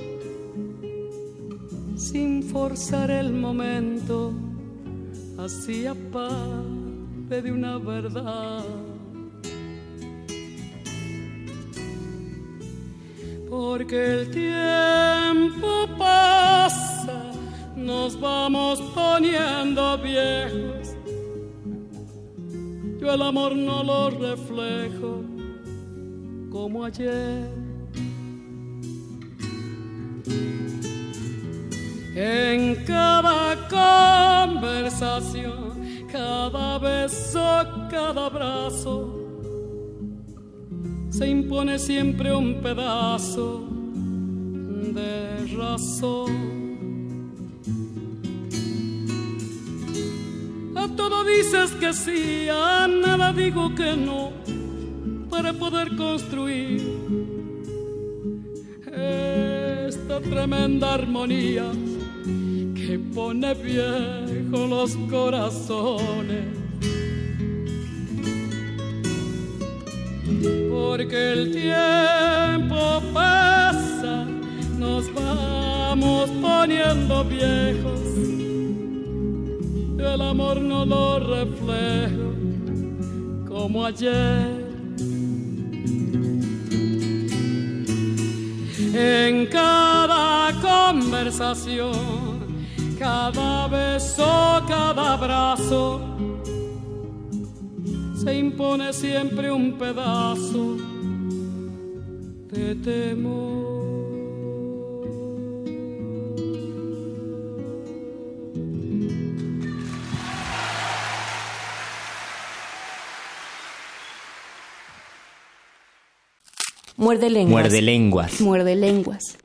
sin forzar el momento, hacía parte de una verdad. Porque el tiempo pasa, nos vamos poniendo viejos yo el amor no lo reflejo como ayer. En cada conversación, cada beso, cada abrazo, se impone siempre un pedazo de razón. A todo dices que sí, a nada digo que no, para poder construir esta tremenda armonía que pone viejo los corazones. Porque el tiempo pasa, nos vamos poniendo viejos. El amor no lo reflejo como ayer. En cada conversación cada beso, cada abrazo, se impone siempre un pedazo de temor. Muerde lenguas. Muerde lenguas. Muerde lenguas.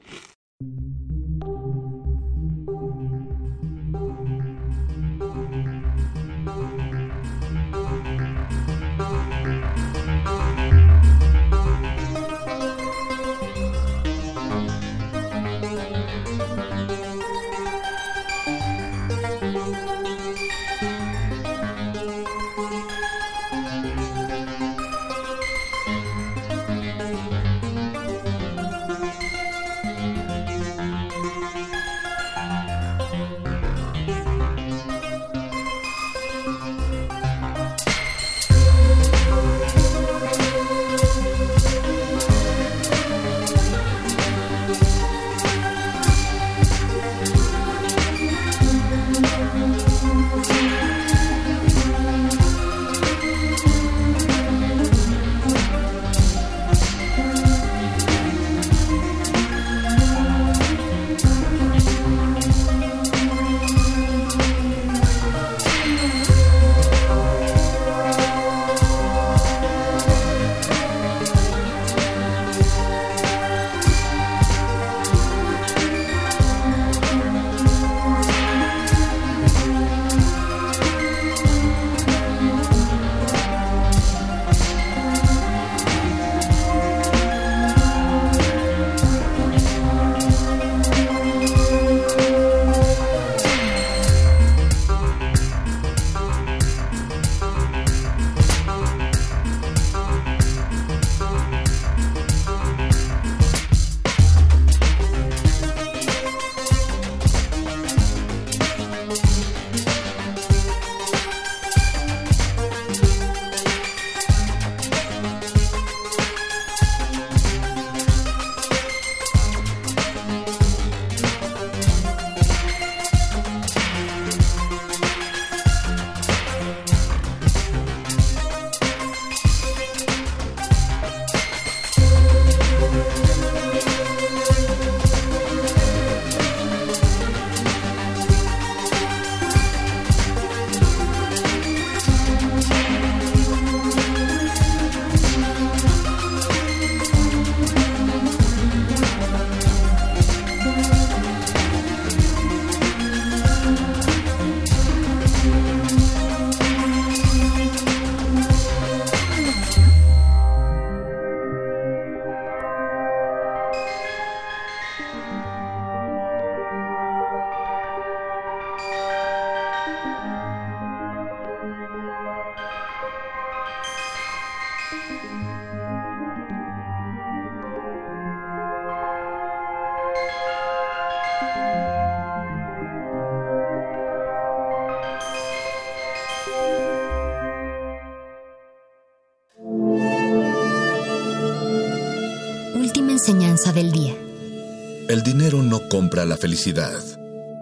la felicidad.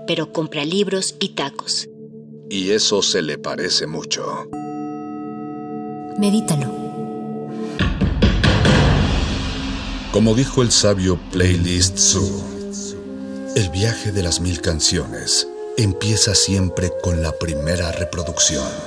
Pero compra libros y tacos. Y eso se le parece mucho. Medítalo. Como dijo el sabio Playlist Zoo, el viaje de las mil canciones empieza siempre con la primera reproducción.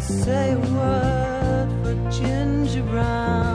say a word for Ginger Brown.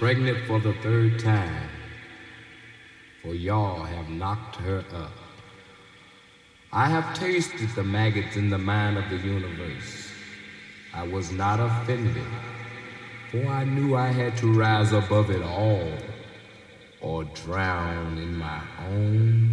Pregnant for the third time, for y'all have knocked her up. I have tasted the maggots in the mind of the universe. I was not offended, for I knew I had to rise above it all or drown in my own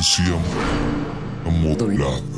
Resistencia modulada.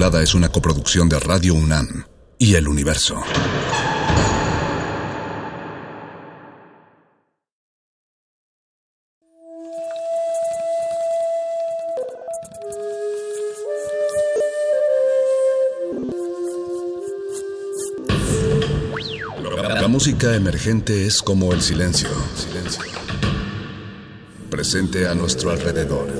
Es una coproducción de Radio UNAM y El Universo. La música emergente es como el. Silencio. Presente a nuestro alrededor.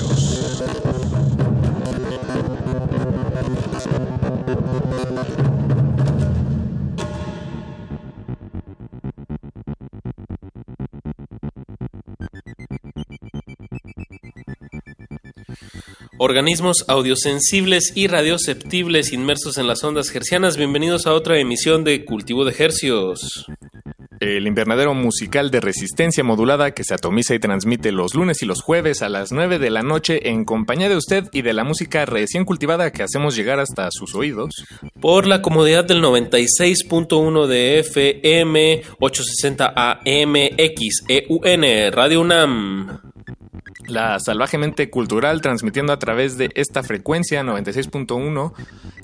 Organismos audiosensibles y radioceptibles inmersos en las ondas hercianas, bienvenidos a otra emisión de Cultivo de Hercios. El invernadero musical de resistencia modulada que se atomiza y transmite los lunes y los jueves a las 9 de la noche en compañía de usted y de la música recién cultivada que hacemos llegar hasta sus oídos. Por la comodidad del 96.1 de FM, 860 AM, XEUN, Radio UNAM. La salvajemente cultural transmitiendo a través de esta frecuencia 96.1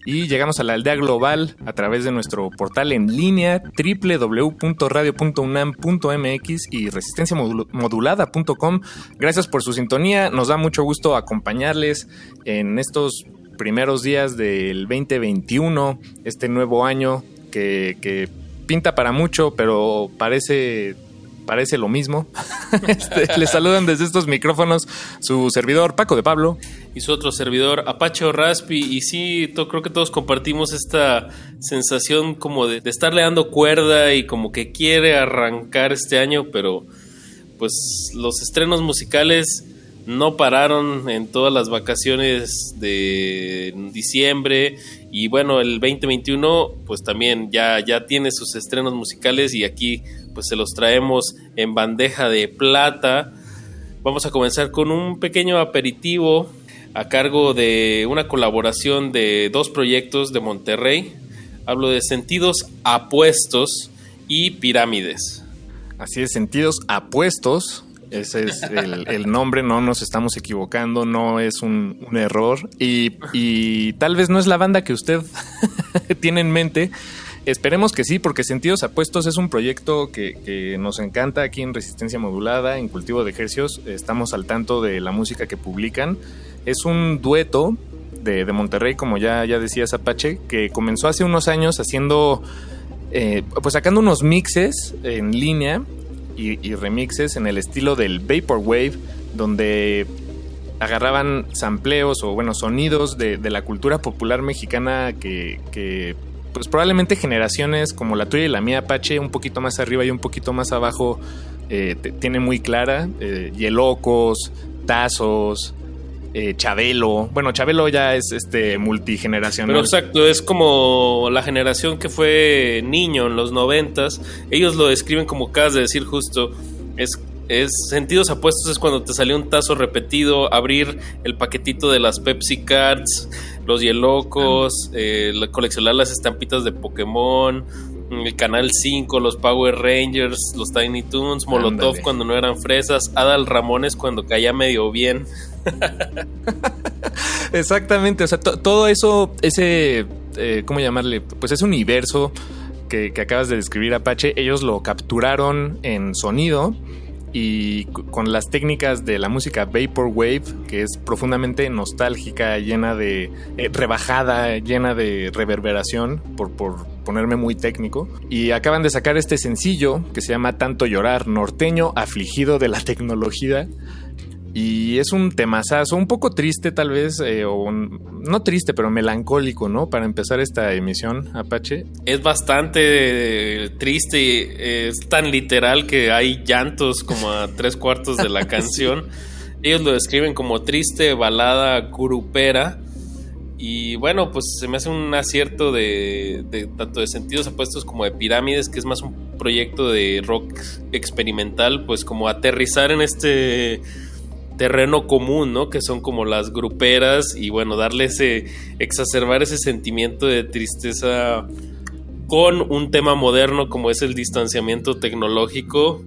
y llegamos a la aldea global a través de nuestro portal en línea www.radio.unam.mx y resistenciamodulada.com. Gracias por su sintonía, nos da mucho gusto acompañarles en estos primeros días del 2021, este nuevo año que, que pinta para mucho, pero parece parece lo mismo. este, les saludan desde estos micrófonos su servidor Paco de Pablo. Y su otro servidor Apache Raspi. Y sí, creo que todos compartimos esta sensación como de, de, estarle dando cuerda y como que quiere arrancar este año, pero pues los estrenos musicales no pararon en todas las vacaciones de diciembre y bueno, el 2021 pues también ya, ya tiene sus estrenos musicales y aquí pues se los traemos en bandeja de plata. Vamos a comenzar con un pequeño aperitivo a cargo de una colaboración de dos proyectos de Monterrey. Hablo de Sentidos Apuestos y Pirámides. Así es, Sentidos Apuestos. Ese es el, nombre, no nos estamos equivocando, no es un, error. Y, tal vez no es la banda que usted tiene en mente. Esperemos que sí, porque Sentidos Apuestos es un proyecto que, nos encanta aquí en Resistencia Modulada, en Cultivo de Ejercios. Estamos al tanto de la música que publican. Es un dueto de, de Monterrey, como ya, ya decía Zapache, que comenzó hace unos años haciendo, eh, pues sacando unos mixes en línea y, y remixes en el estilo del Vaporwave, donde agarraban sampleos o bueno sonidos de, la cultura popular mexicana que, que, pues probablemente generaciones como la tuya y la mía Apache un poquito más arriba y un poquito más abajo eh, tiene muy clara eh, Yelocos, Tazos eh, Chabelo. Bueno, Chabelo ya es este multigeneracional. Pero exacto, es como la generación que fue niño en los noventas. Ellos lo describen como acabas de decir justo. Es es sentidos apuestos es cuando te salió un tazo repetido, abrir el paquetito de las Pepsi Cards, los Yelocos, eh, coleccionar las estampitas de Pokémon, el Canal 5, los Power Rangers, los Tiny Toons, Molotov Andale. cuando no eran fresas, Adal Ramones cuando caía medio bien. Exactamente, o sea, todo eso, ese, eh, ¿cómo llamarle? Pues ese universo que, acabas de describir, Apache, ellos lo capturaron en sonido y con las técnicas de la música Vaporwave, que es profundamente nostálgica, llena de. Eh, rebajada, llena de reverberación, por, por, ponerme muy técnico. Y acaban de sacar este sencillo que se llama Tanto Llorar, norteño afligido de la tecnología. Y es un temazazo, un poco triste tal vez, eh, o un, no triste, pero melancólico, ¿no? Para empezar esta emisión, Apache. Es bastante triste, es tan literal que hay llantos como a tres cuartos de la canción. Ellos lo describen como triste balada grupera. Y bueno, pues se me hace un acierto de, de tanto de sentidos apuestos como de pirámides, que es más un proyecto de rock experimental, pues como aterrizar en este terreno común, ¿no? Que son como las gruperas y bueno, darle ese, exacerbar ese sentimiento de tristeza con un tema moderno como es el distanciamiento tecnológico,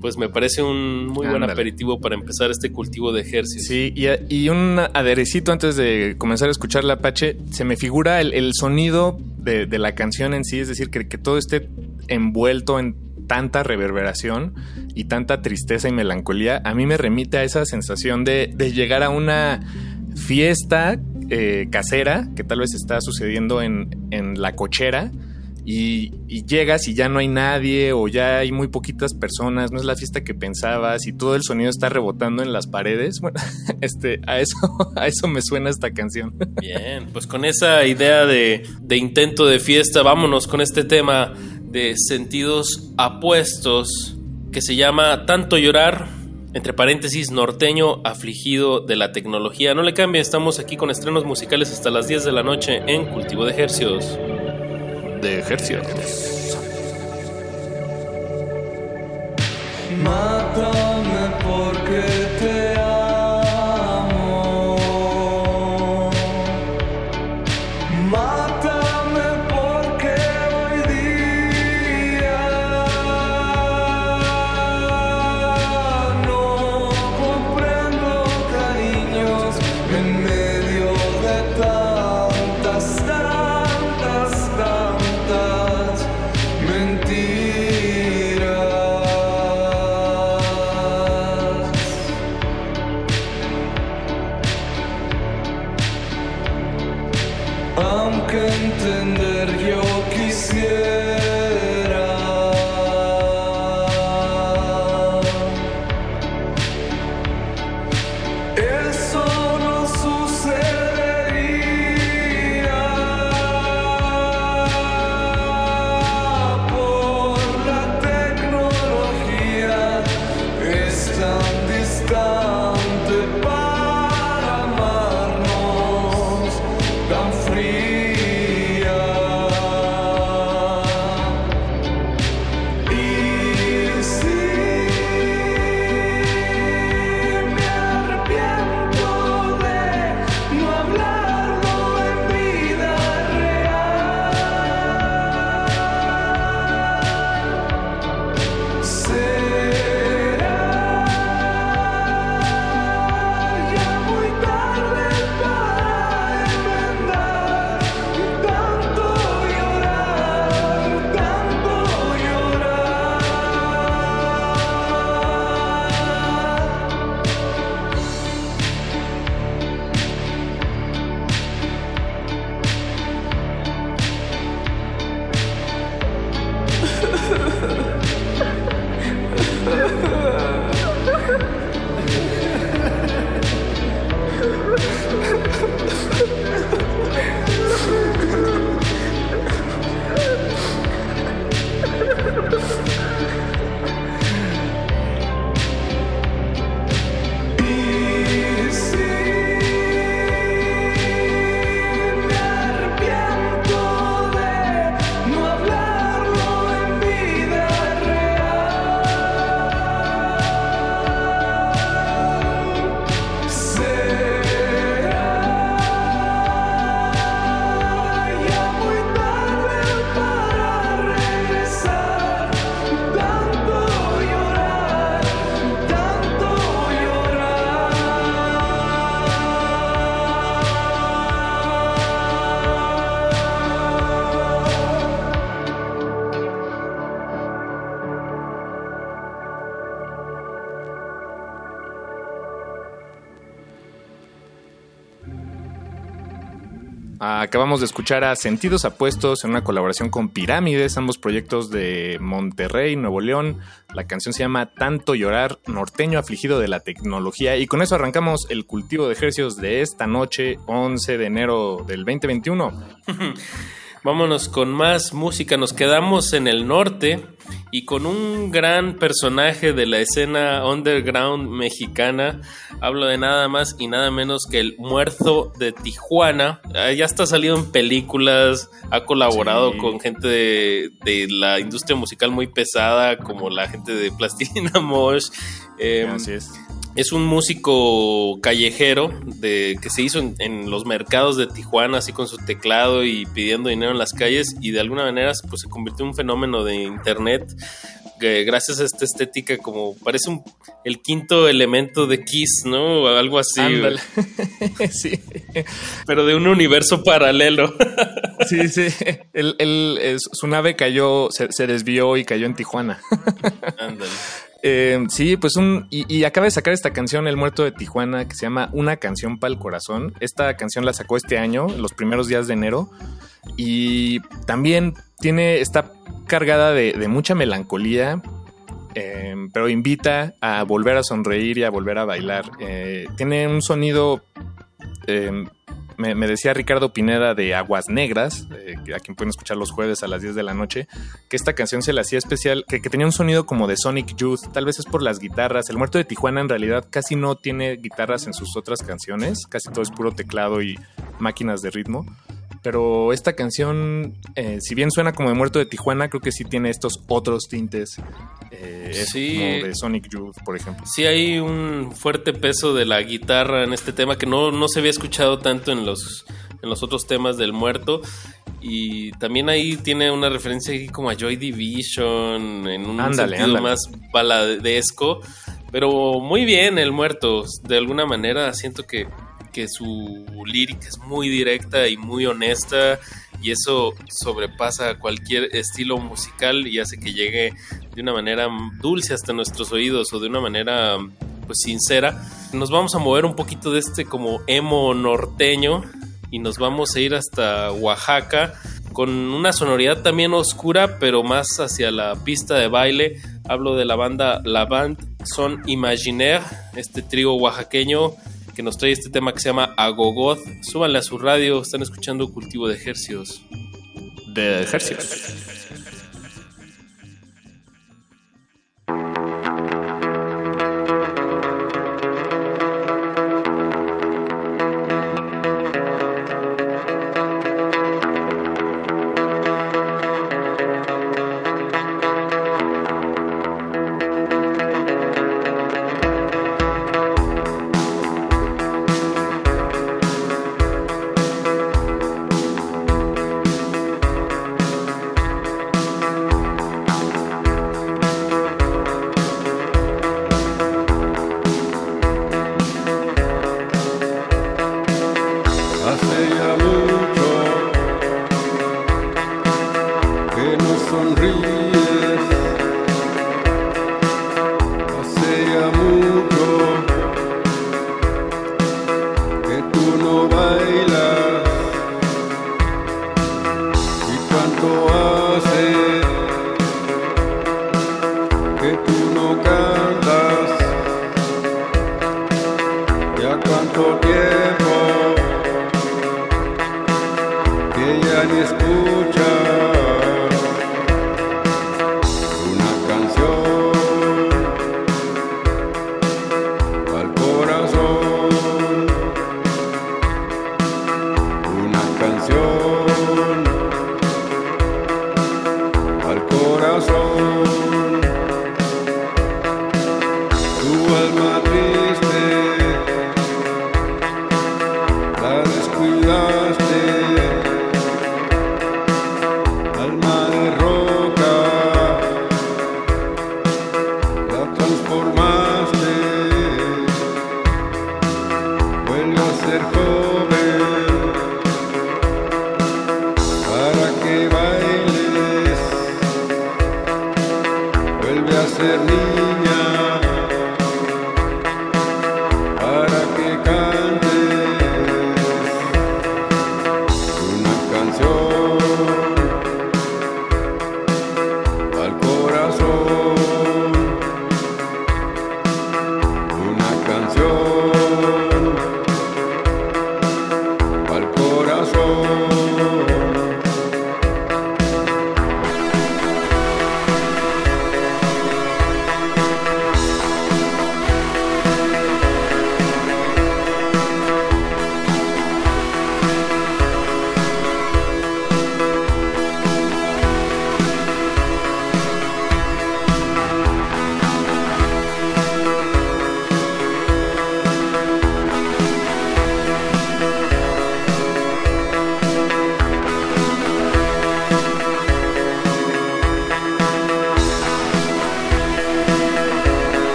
pues me parece un muy buen aperitivo para empezar este cultivo de ejercicios. Sí, y, y un aderecito antes de comenzar a escuchar la Apache, se me figura el, el sonido de, de la canción en sí, es decir, que, que todo esté envuelto en tanta reverberación y tanta tristeza y melancolía, a mí me remite a esa sensación de, de llegar a una fiesta eh, casera que tal vez está sucediendo en, en la cochera y, y llegas y ya no hay nadie o ya hay muy poquitas personas, no es la fiesta que pensabas y todo el sonido está rebotando en las paredes. Bueno, este, a eso, a eso me suena esta canción. Bien, pues con esa idea de, de intento de fiesta, vámonos con este tema de sentidos apuestos que se llama Tanto llorar, entre paréntesis, norteño afligido de la tecnología. No le cambie, estamos aquí con estrenos musicales hasta las 10 de la noche en Cultivo de Hercios. De ejercicios. Acabamos de escuchar a Sentidos Apuestos en una colaboración con Pirámides, ambos proyectos de Monterrey, Nuevo León. La canción se llama Tanto llorar, norteño afligido de la tecnología. Y con eso arrancamos el cultivo de ejercicios de esta noche, 11 de enero del 2021. Vámonos con más música. Nos quedamos en el norte y con un gran personaje de la escena underground mexicana. Hablo de nada más y nada menos que el muerto de Tijuana. Ah, Ya está salido en películas, ha colaborado Sí. con gente de, de la industria musical muy pesada, como la gente de Plastilina Mosh. Eh, Así es. Es un músico callejero de, que se hizo en, en, los mercados de Tijuana, así con su teclado y pidiendo dinero en las calles, y de alguna manera pues, se convirtió en un fenómeno de internet que gracias a esta estética como parece un, el quinto elemento de Kiss, ¿no? Algo así. sí. Pero de un universo paralelo. sí, sí. El, el, su nave cayó, se, se desvió y cayó en Tijuana. Ándale. Eh, sí, pues un. Y, acaba de sacar esta canción, El Muerto de Tijuana, que se llama Una canción para el corazón. Esta canción la sacó este año, los primeros días de enero. Y también tiene. está cargada de, mucha melancolía. Eh, pero invita a volver a sonreír y a volver a bailar. Eh, tiene un sonido. Me, me, decía Ricardo Pineda de Aguas Negras, eh, a quien pueden escuchar los jueves a las 10 de la noche, que esta canción se le hacía especial, que, que, tenía un sonido como de Sonic Youth, tal vez es por las guitarras. El Muerto de Tijuana en realidad casi no tiene guitarras en sus otras canciones, casi todo es puro teclado y máquinas de ritmo. Pero esta canción, eh, si bien suena como de Muerto de Tijuana, creo que sí tiene estos otros tintes. Eh, sí. como de Sonic Youth, por ejemplo. Sí, hay un fuerte peso de la guitarra en este tema que no, no se había escuchado tanto en los, en los otros temas del Muerto. Y también ahí tiene una referencia como a Joy Division, en un ándale, sentido ándale. más baladesco. Pero muy bien el Muerto. De alguna manera siento que que su lírica es muy directa y muy honesta y eso sobrepasa cualquier estilo musical y hace que llegue de una manera dulce hasta nuestros oídos o de una manera pues sincera. Nos vamos a mover un poquito de este como emo norteño y nos vamos a ir hasta Oaxaca con una sonoridad también oscura pero más hacia la pista de baile. Hablo de la banda La Band Son Imaginaire, este trío oaxaqueño que nos trae este tema que se llama Agogoth. Súbanle a su radio, están escuchando Cultivo de Ejercios. De Ejercios.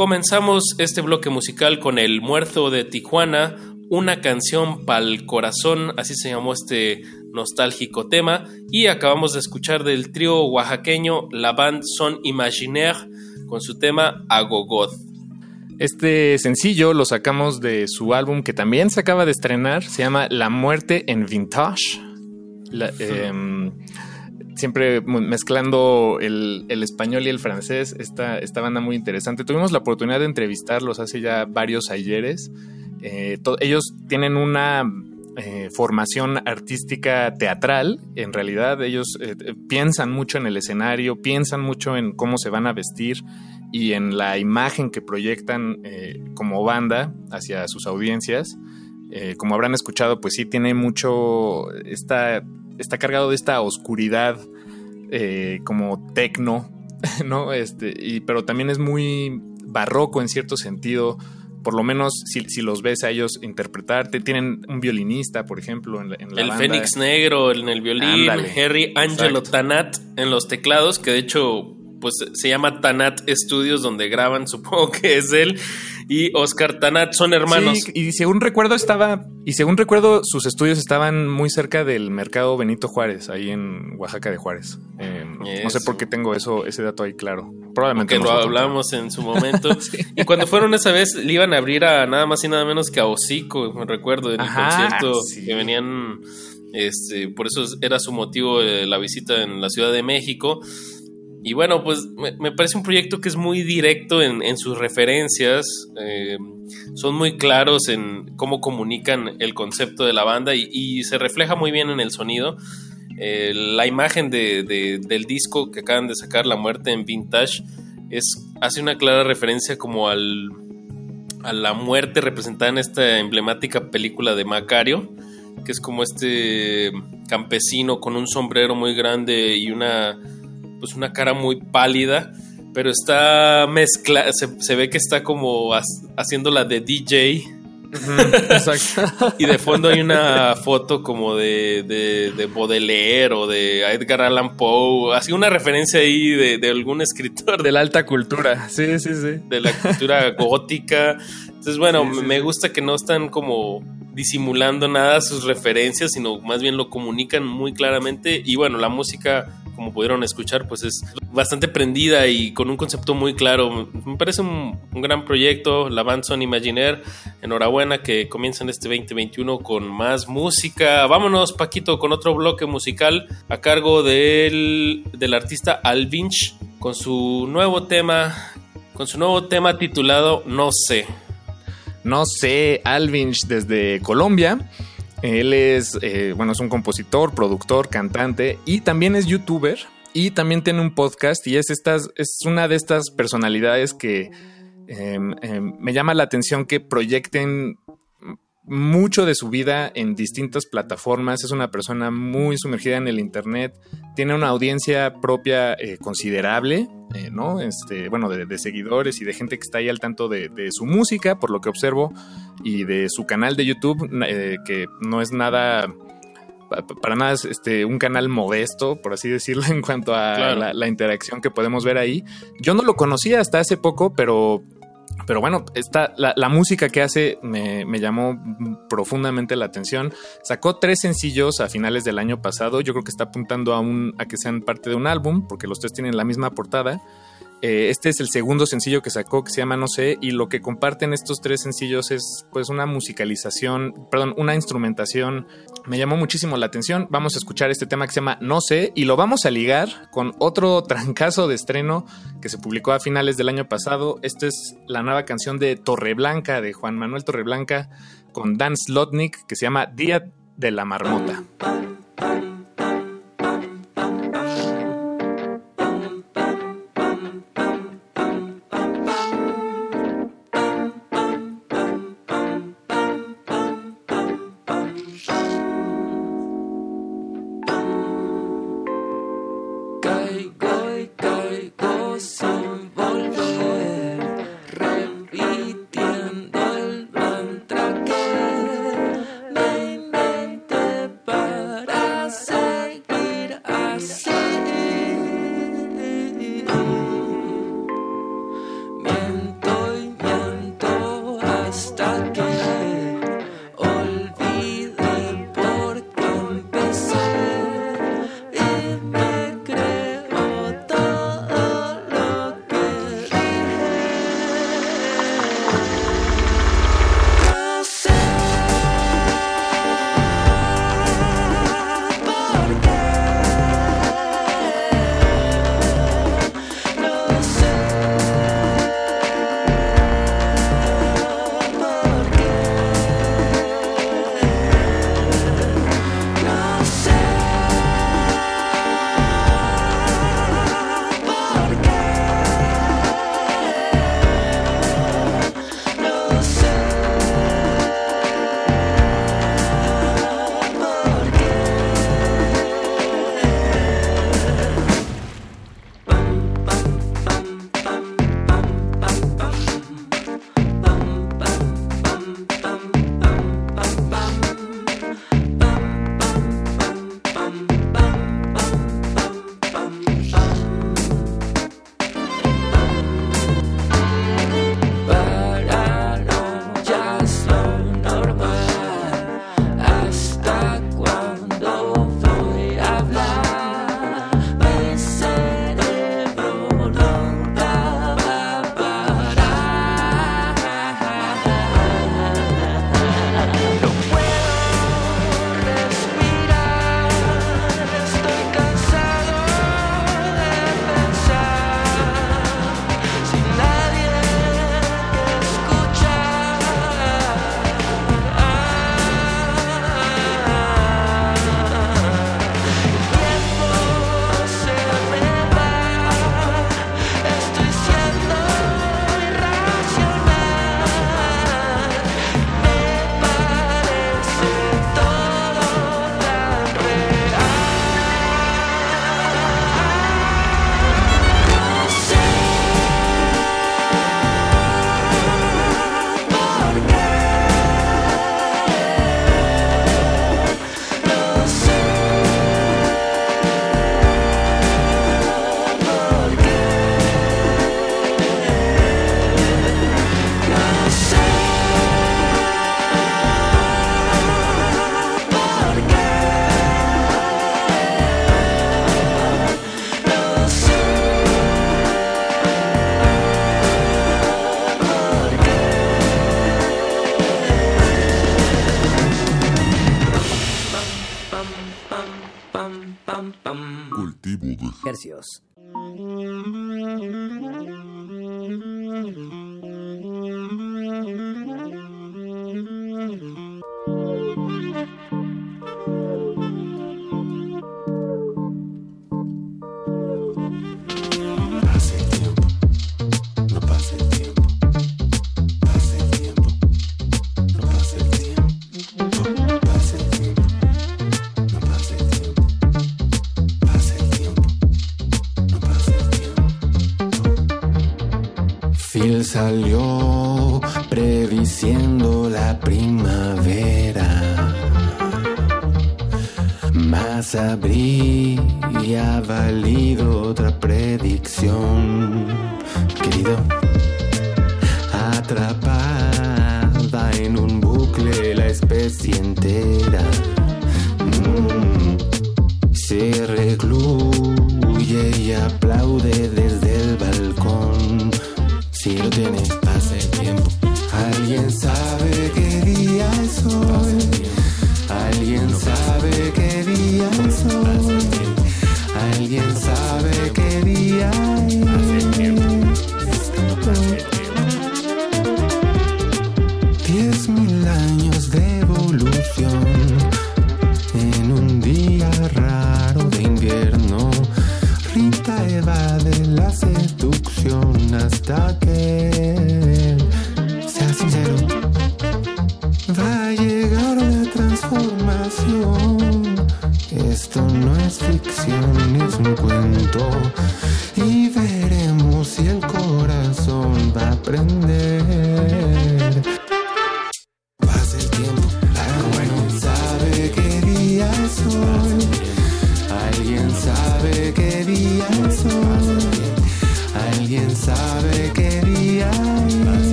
Comenzamos este bloque musical con El Muerto de Tijuana, una canción pa'l corazón, así se llamó este nostálgico tema, y acabamos de escuchar del trío oaxaqueño La Band Son Imaginaire con su tema Agogoth. Este sencillo lo sacamos de su álbum que también se acaba de estrenar, se llama La Muerte en Vintage. La- siempre mezclando el, el español y el francés, esta, esta banda muy interesante. Tuvimos la oportunidad de entrevistarlos hace ya varios ayeres. Eh, ellos tienen una eh, formación artística teatral, en realidad ellos eh, piensan mucho en el escenario, piensan mucho en cómo se van a vestir y en la imagen que proyectan como banda hacia sus audiencias. Como habrán escuchado, pues sí tiene mucho, está, está cargado de esta oscuridad eh, como tecno, ¿no? Este, y, pero también es muy barroco en cierto sentido, por lo menos si, si los ves a ellos interpretarte. Tienen un violinista, por ejemplo, en la, en la El banda. Fénix Negro en el violín, Ándale. Harry Angelo Exacto. Tanat en los teclados, que de hecho pues se llama Tanat Studios donde graban, supongo que es él, y Oscar Tanat son hermanos. Sí, y según recuerdo estaba, y según recuerdo, sus estudios estaban muy cerca del mercado Benito Juárez, ahí en Oaxaca de Juárez. Eh, no sé por qué tengo eso, ese dato ahí claro. Probablemente que lo hablamos en su momento. Y cuando fueron esa vez, le iban a abrir a nada más y nada menos que a Hocico, me recuerdo, en el Ajá, concierto sí. que venían. Este, por eso era su motivo eh, la visita en la Ciudad de México. Y bueno, pues me, me parece un proyecto que es muy directo en, en sus referencias. eh, son muy claros en cómo comunican el concepto de la banda y, se refleja muy bien en el sonido. Eh, la imagen de- de- del disco que acaban de sacar, La Muerte en Vintage, es, hace una clara referencia como al, a la muerte representada en esta emblemática película de Macario, que es como este campesino con un sombrero muy grande y una, pues una cara muy pálida, pero está mezcla, se, se ve que está como ha- haciendo la de DJ. Exacto. Y de fondo hay una foto como de, de, de Baudelaire o de Edgar Allan Poe, así una referencia ahí de, de algún escritor De la alta cultura. Sí, sí, sí. de la cultura gótica. Entonces, bueno, Sí, sí, me gusta que no están como disimulando nada sus referencias, sino más bien lo comunican muy claramente. Y bueno, la música, como pudieron escuchar, pues es bastante prendida y con un concepto muy claro. Me parece un, gran proyecto, la band Son Imaginaire. Enhorabuena que comienzan este 2021 con más música. Vámonos, Paquito, con otro bloque musical a cargo del, del artista Alvinch con su nuevo tema con su nuevo tema titulado No sé. No sé, Alvinch desde Colombia. Él es, eh, bueno, es un compositor, productor, cantante y también es youtuber y también tiene un podcast y es, es una de estas personalidades que eh, eh, me llama la atención que proyecten mucho de su vida en distintas plataformas. Es una persona muy sumergida en el Internet. Tiene una audiencia propia eh, considerable, eh, ¿no? Este, bueno, de, de seguidores y de gente que está ahí al tanto de, de su música, por lo que observo, y de su canal de YouTube, eh, que no es nada pa- pa- para nada es este, un canal modesto, por así decirlo, en cuanto a Claro. la, la interacción que podemos ver ahí. Yo no lo conocía hasta hace poco, pero, pero bueno, esta, la, la música que hace me, me llamó profundamente la atención. Sacó tres sencillos a finales del año pasado. Yo creo que está apuntando a, un, a que sean parte de un álbum, porque los tres tienen la misma portada. Eh, este es el segundo sencillo que sacó que se llama No sé y lo que comparten estos tres sencillos es pues una musicalización, perdón, una instrumentación. Me llamó muchísimo la atención. Vamos a escuchar este tema que se llama No sé y lo vamos a ligar con otro trancazo de estreno que se publicó a finales del año pasado. Esta es la nueva canción de Torreblanca de Juan Manuel Torreblanca con Dan Slotnick que se llama Día de la Marmota.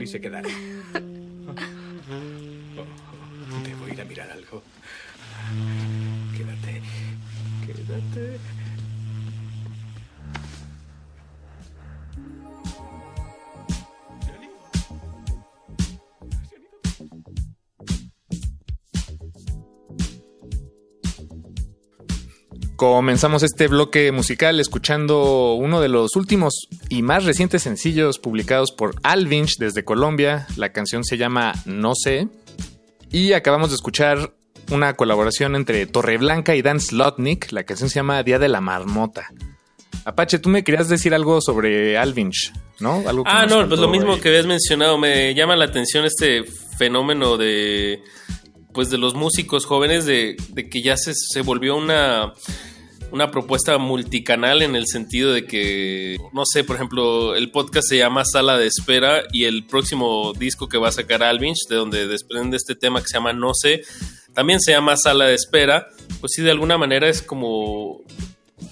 Coli se quedara. Comenzamos este bloque musical escuchando uno de los últimos y más recientes sencillos publicados por Alvinch desde Colombia. La canción se llama No sé. Y acabamos de escuchar una colaboración entre Torreblanca y Dan Slotnick. La canción se llama Día de la Marmota. Apache, tú me querías decir algo sobre Alvinch, ¿no? Algo Ah, no, pues lo mismo ahí. que habías mencionado. Me llama la atención este fenómeno de. Pues de los músicos jóvenes, de, de que ya se, se volvió una. Una propuesta multicanal en el sentido de que, no sé, por ejemplo, el podcast se llama Sala de Espera y el próximo disco que va a sacar Alvinch, de donde desprende este tema que se llama No sé, también se llama Sala de Espera. Pues sí, de alguna manera es como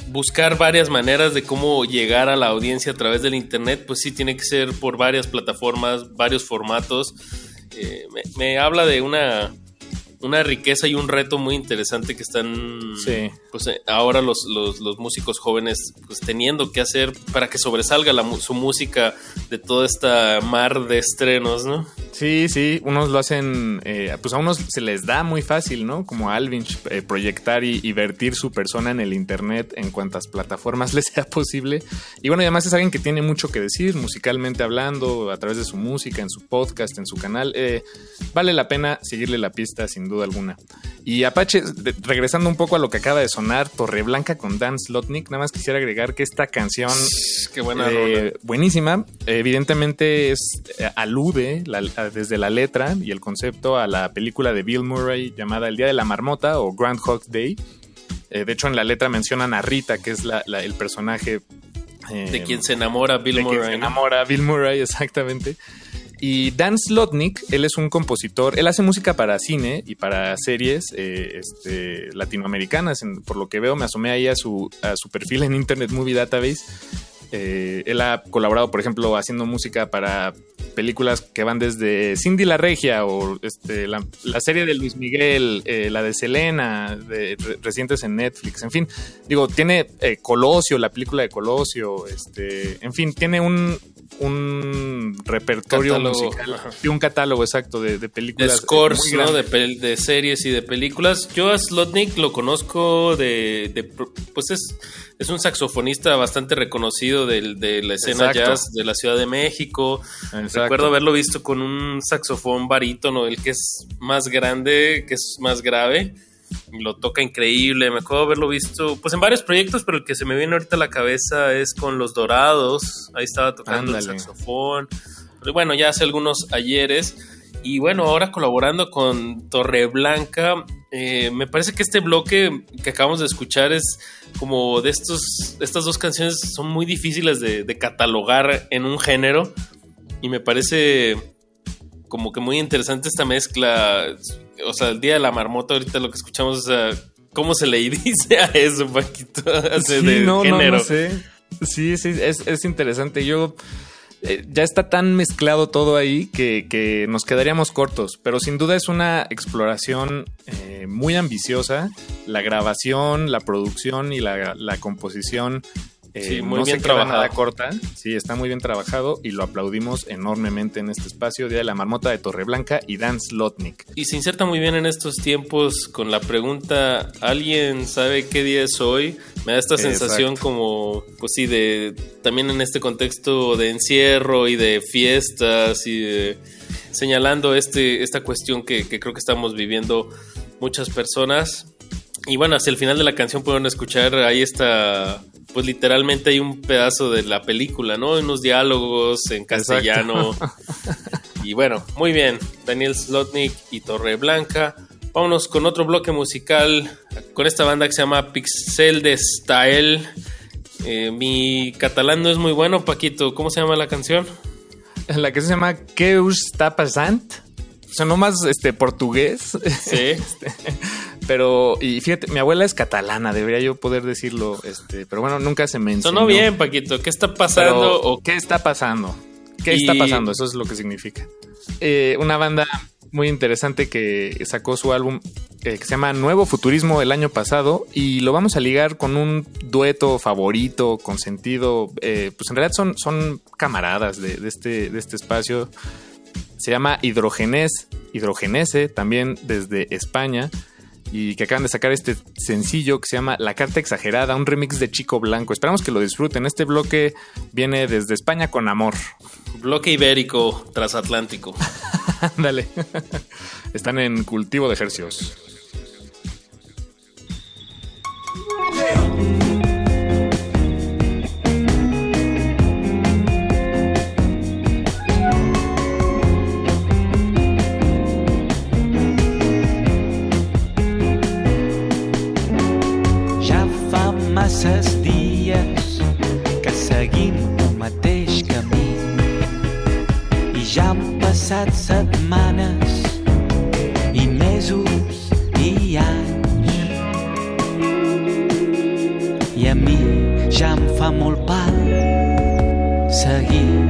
buscar varias maneras de cómo llegar a la audiencia a través del internet, pues sí tiene que ser por varias plataformas, varios formatos. Eh, me, me habla de una una riqueza y un reto muy interesante que están Sí. pues eh, ahora los, los, los músicos jóvenes pues teniendo que hacer para que sobresalga la, su música de toda esta mar de estrenos, ¿no? Sí, sí, unos lo hacen, eh, pues a unos se les da muy fácil, ¿no? Como a Alvinch, eh, proyectar y, y vertir su persona en el Internet en cuantas plataformas les sea posible. Y bueno, y además es alguien que tiene mucho que decir, musicalmente hablando, a través de su música, en su podcast, en su canal. Eh, vale la pena seguirle la pista, sin duda alguna. Y Apache, de- regresando un poco a lo que acaba de sonar, Torreblanca con Dan Slotnick, nada más quisiera agregar que esta canción Qué buena eh, buenísima. Evidentemente es eh, alude la- a- desde la letra y el concepto a la película de Bill Murray llamada El Día de la Marmota o Groundhog Day. Eh, de hecho, en la letra mencionan a Rita, que es la- la- el personaje eh, De quien se enamora Bill de quien Murray. se enamora Bill Murray, exactamente. Y Dan Slotnick, él es un compositor, él hace música para cine y para series eh, este, latinoamericanas. Por lo que veo, me asomé ahí a su, a su perfil en Internet Movie Database. Eh, él ha colaborado, por ejemplo, haciendo música para películas que van desde Cindy la Regia o este, la, la serie de Luis Miguel, eh, la de Selena, de, re- recientes en Netflix, en fin. Digo, tiene eh, Colosio, la película de Colosio, este, en fin, tiene un, un repertorio Catálogo, musical y un catálogo exacto de, de de películas. eh, scores, muy ¿no? De, de series y de películas. Yo a Slotnick lo conozco de, de pues es, es un saxofonista bastante reconocido de, la escena Exacto. jazz de la Ciudad de México. Exacto. Recuerdo haberlo visto con un saxofón barítono, el que es más grande, que es más grave. Lo toca increíble. Me acuerdo haberlo visto pues en varios proyectos, pero el que se me viene ahorita a la cabeza es con Los Dorados. Ahí estaba tocando Ándale. el saxofón. Pero bueno, ya hace algunos ayeres. Y bueno, ahora colaborando con Torreblanca, eh, me parece que este bloque que acabamos de escuchar es como de estos, estas dos canciones son muy difíciles de, de catalogar en un género. Y me parece como que muy interesante esta mezcla. O sea, el día de la marmota, ahorita lo que escuchamos, o sea, ¿cómo se le dice a eso, Paquito? Sí, de no, no, género. no sé. Sí, sí, es, es interesante. Yo eh, ya está tan mezclado todo ahí que, que nos quedaríamos cortos, pero sin duda es una exploración eh, muy ambiciosa. La grabación, la producción y la, la composición. Eh, Sí, muy no bien se queda trabajado. nada corta. Sí, está muy bien trabajado y lo aplaudimos enormemente en este espacio. Día de la Marmota de Torreblanca y Dan Slotnick. Y se inserta muy bien en estos tiempos con la pregunta, ¿alguien sabe qué día es hoy? Me da esta Exacto. sensación como, pues sí, de también en este contexto de encierro y de fiestas y de señalando este, esta cuestión que, que creo que estamos viviendo muchas personas. Y bueno, hacia el final de la canción pueden escuchar, ahí está, pues literalmente hay un pedazo de la película, ¿no? Unos diálogos en castellano. Y bueno, muy bien, Daniel Slotnick y Torre Blanca. Vámonos con otro bloque musical, con esta banda que se llama Pixel de Style. Eh, mi catalán no es muy bueno, Paquito. ¿Cómo se llama la canción? La que se llama ¿Qué está pasando? Sonó más este, portugués. Sí. Este, pero, y fíjate, mi abuela es catalana, debería yo poder decirlo, este, pero bueno, nunca se me enseñó. Sonó bien, Paquito. ¿Qué está pasando? Pero, O- ¿Qué está pasando? ¿Qué Y- está pasando? Eso es lo que significa. Eh, una banda muy interesante que sacó su álbum eh, que se llama Nuevo Futurismo el año pasado y lo vamos a ligar con un dueto favorito, con sentido, eh, pues en realidad son, son camaradas de, de este, de este espacio. Se llama Hidrogenes, Hidrogenese, también desde España y que acaban de sacar este sencillo que se llama La Carta Exagerada, un remix de Chico Blanco. Esperamos que lo disfruten. Este bloque viene desde España con amor. Bloque ibérico transatlántico. Ándale. Están en cultivo de ejercicios. Passat setmanes i mesos i anys. I a mi ja em fa molt pal seguir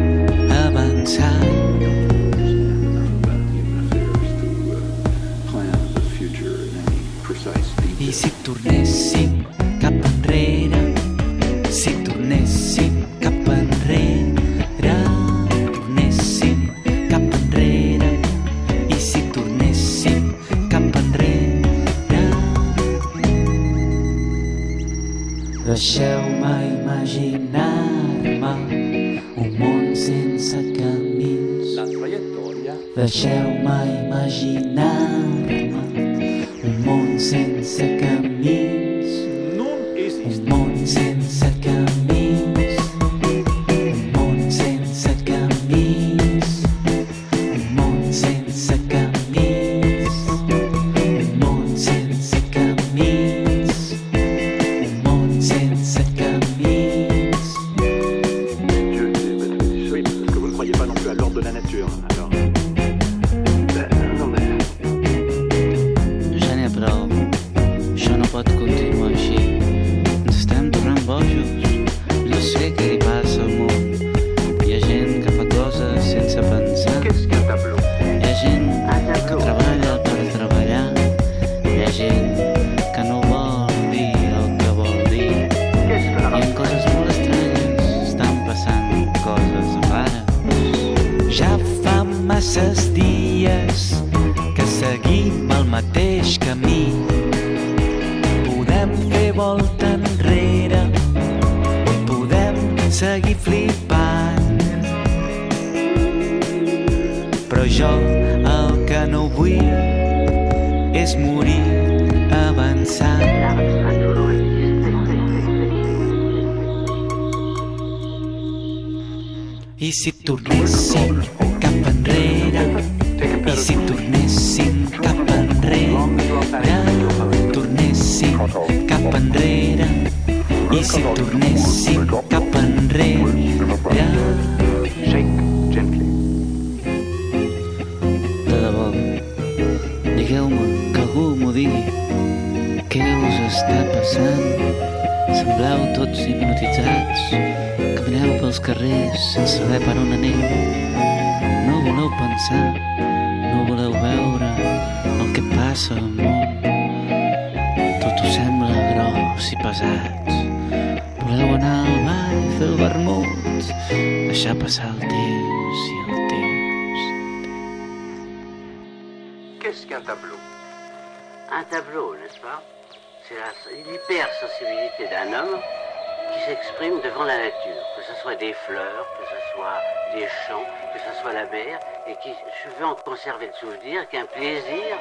que ce soit des fleurs, que ce soit des champs, que ce soit la mer, et qui, je veux en conserver le souvenir, qu'un plaisir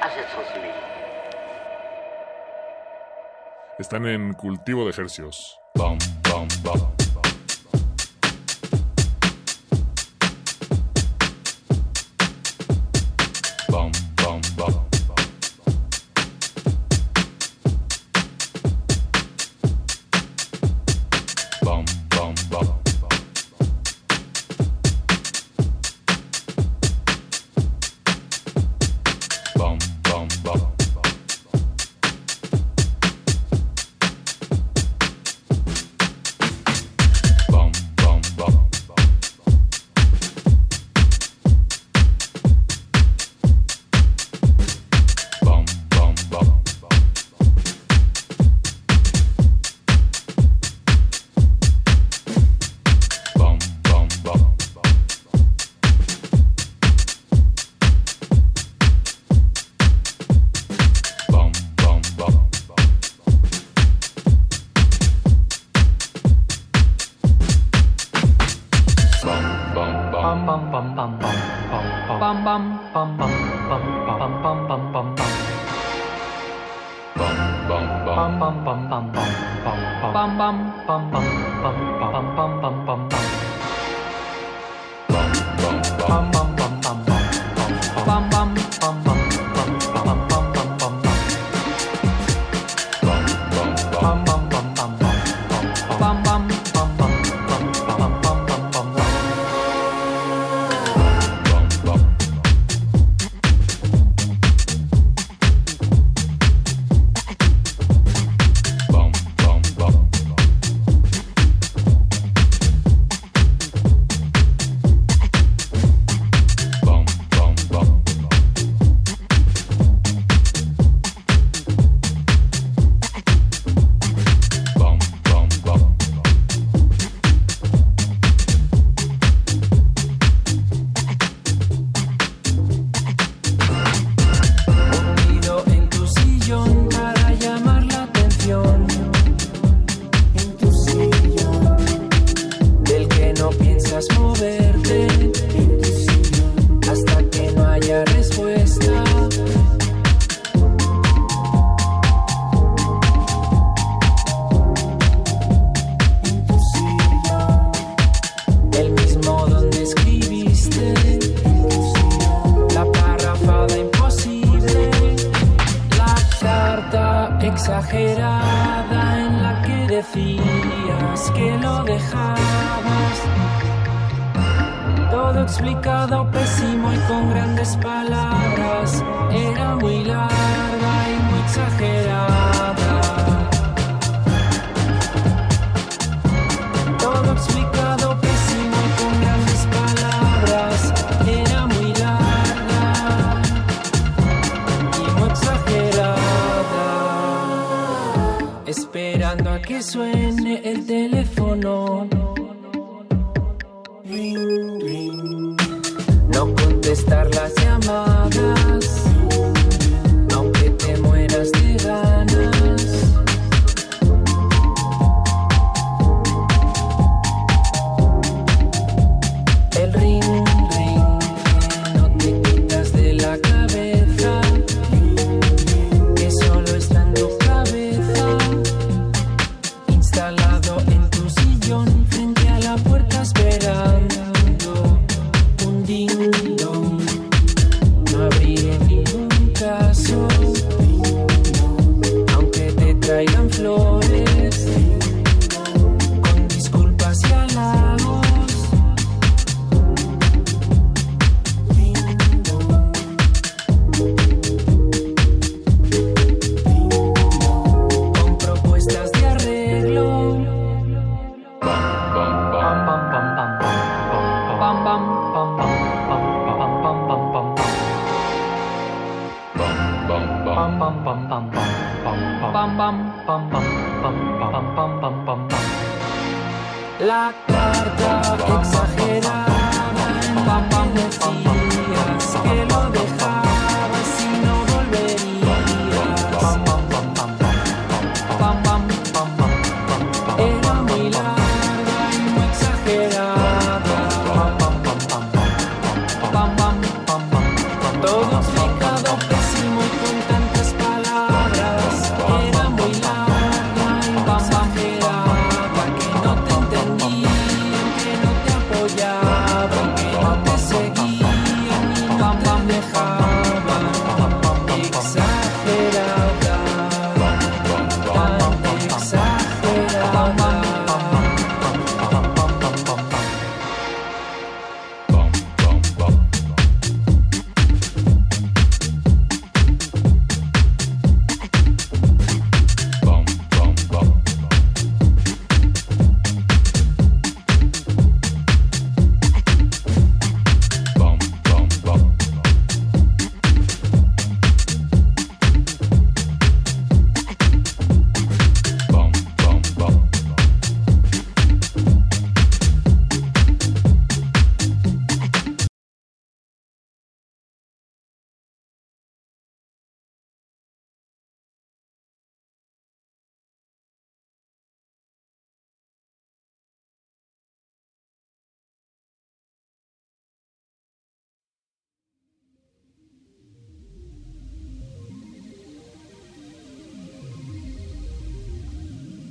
a cette sensibilidad. Están en cultivo de ejercios.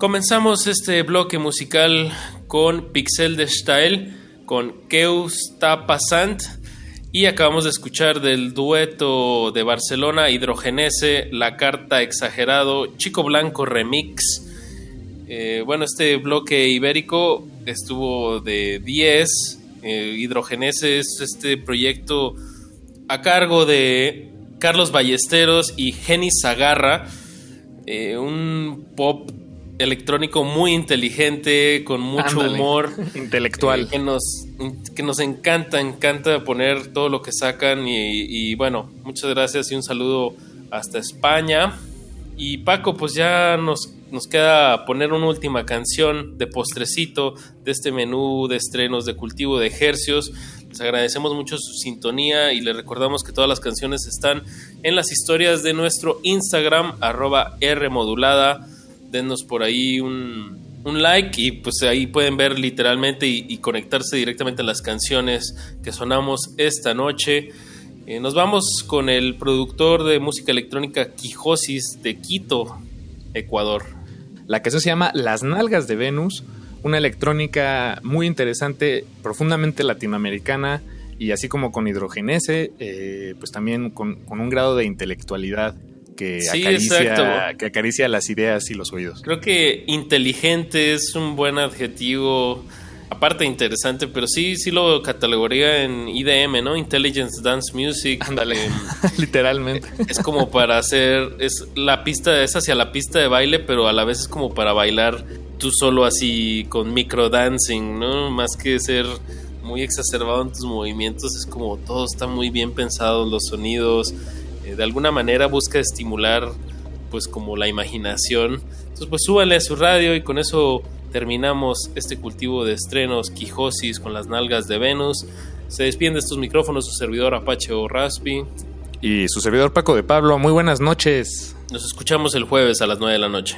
Comenzamos este bloque musical con Pixel de Style, con Keu está pasant y acabamos de escuchar del dueto de Barcelona Hidrogenese, La Carta Exagerado, Chico Blanco Remix. Eh, bueno, este bloque ibérico estuvo de 10. Eh, Hidrogenese es este proyecto a cargo de Carlos Ballesteros y Jenny Zagarra. Eh, electrónico muy inteligente, con mucho Ándale. humor. Intelectual. eh, que, nos, que nos encanta, encanta poner todo lo que sacan. Y, y bueno, muchas gracias y un saludo hasta España. Y Paco, pues ya nos, nos queda poner una última canción de postrecito de este menú de estrenos de cultivo de ejercios. Les agradecemos mucho su sintonía y les recordamos que todas las canciones están en las historias de nuestro Instagram, arroba Rmodulada. Denos por ahí un, un like y pues ahí pueden ver literalmente y, conectarse directamente a las canciones que sonamos esta noche. Eh, nos vamos con el productor de música electrónica Quijosis de Quito, Ecuador. La canción se llama Las Nalgas de Venus, una electrónica muy interesante, profundamente latinoamericana y así como con hidrogenese, eh, pues también con, con un grado de intelectualidad que Sí, acaricia, que acaricia las ideas y los oídos. Creo que inteligente es un buen adjetivo, aparte interesante, pero sí, sí lo catalogaría en IDM, ¿no? Intelligence Dance Music. Ándale. Em, Literalmente. es como para hacer, es la pista, es hacia la pista de baile, pero a la vez es como para bailar tú solo así con micro dancing, ¿no? Más que ser muy exacerbado en tus movimientos, es como todo está muy bien pensado, los sonidos, eh, de alguna manera busca estimular pues como la imaginación. Entonces pues súbanle a su radio y con eso terminamos este cultivo de estrenos Quijosis con las nalgas de Venus. Se despiden de estos micrófonos su servidor Apache o Raspi. Y su servidor Paco de Pablo, muy buenas noches. Nos escuchamos el jueves a las 9 de la noche.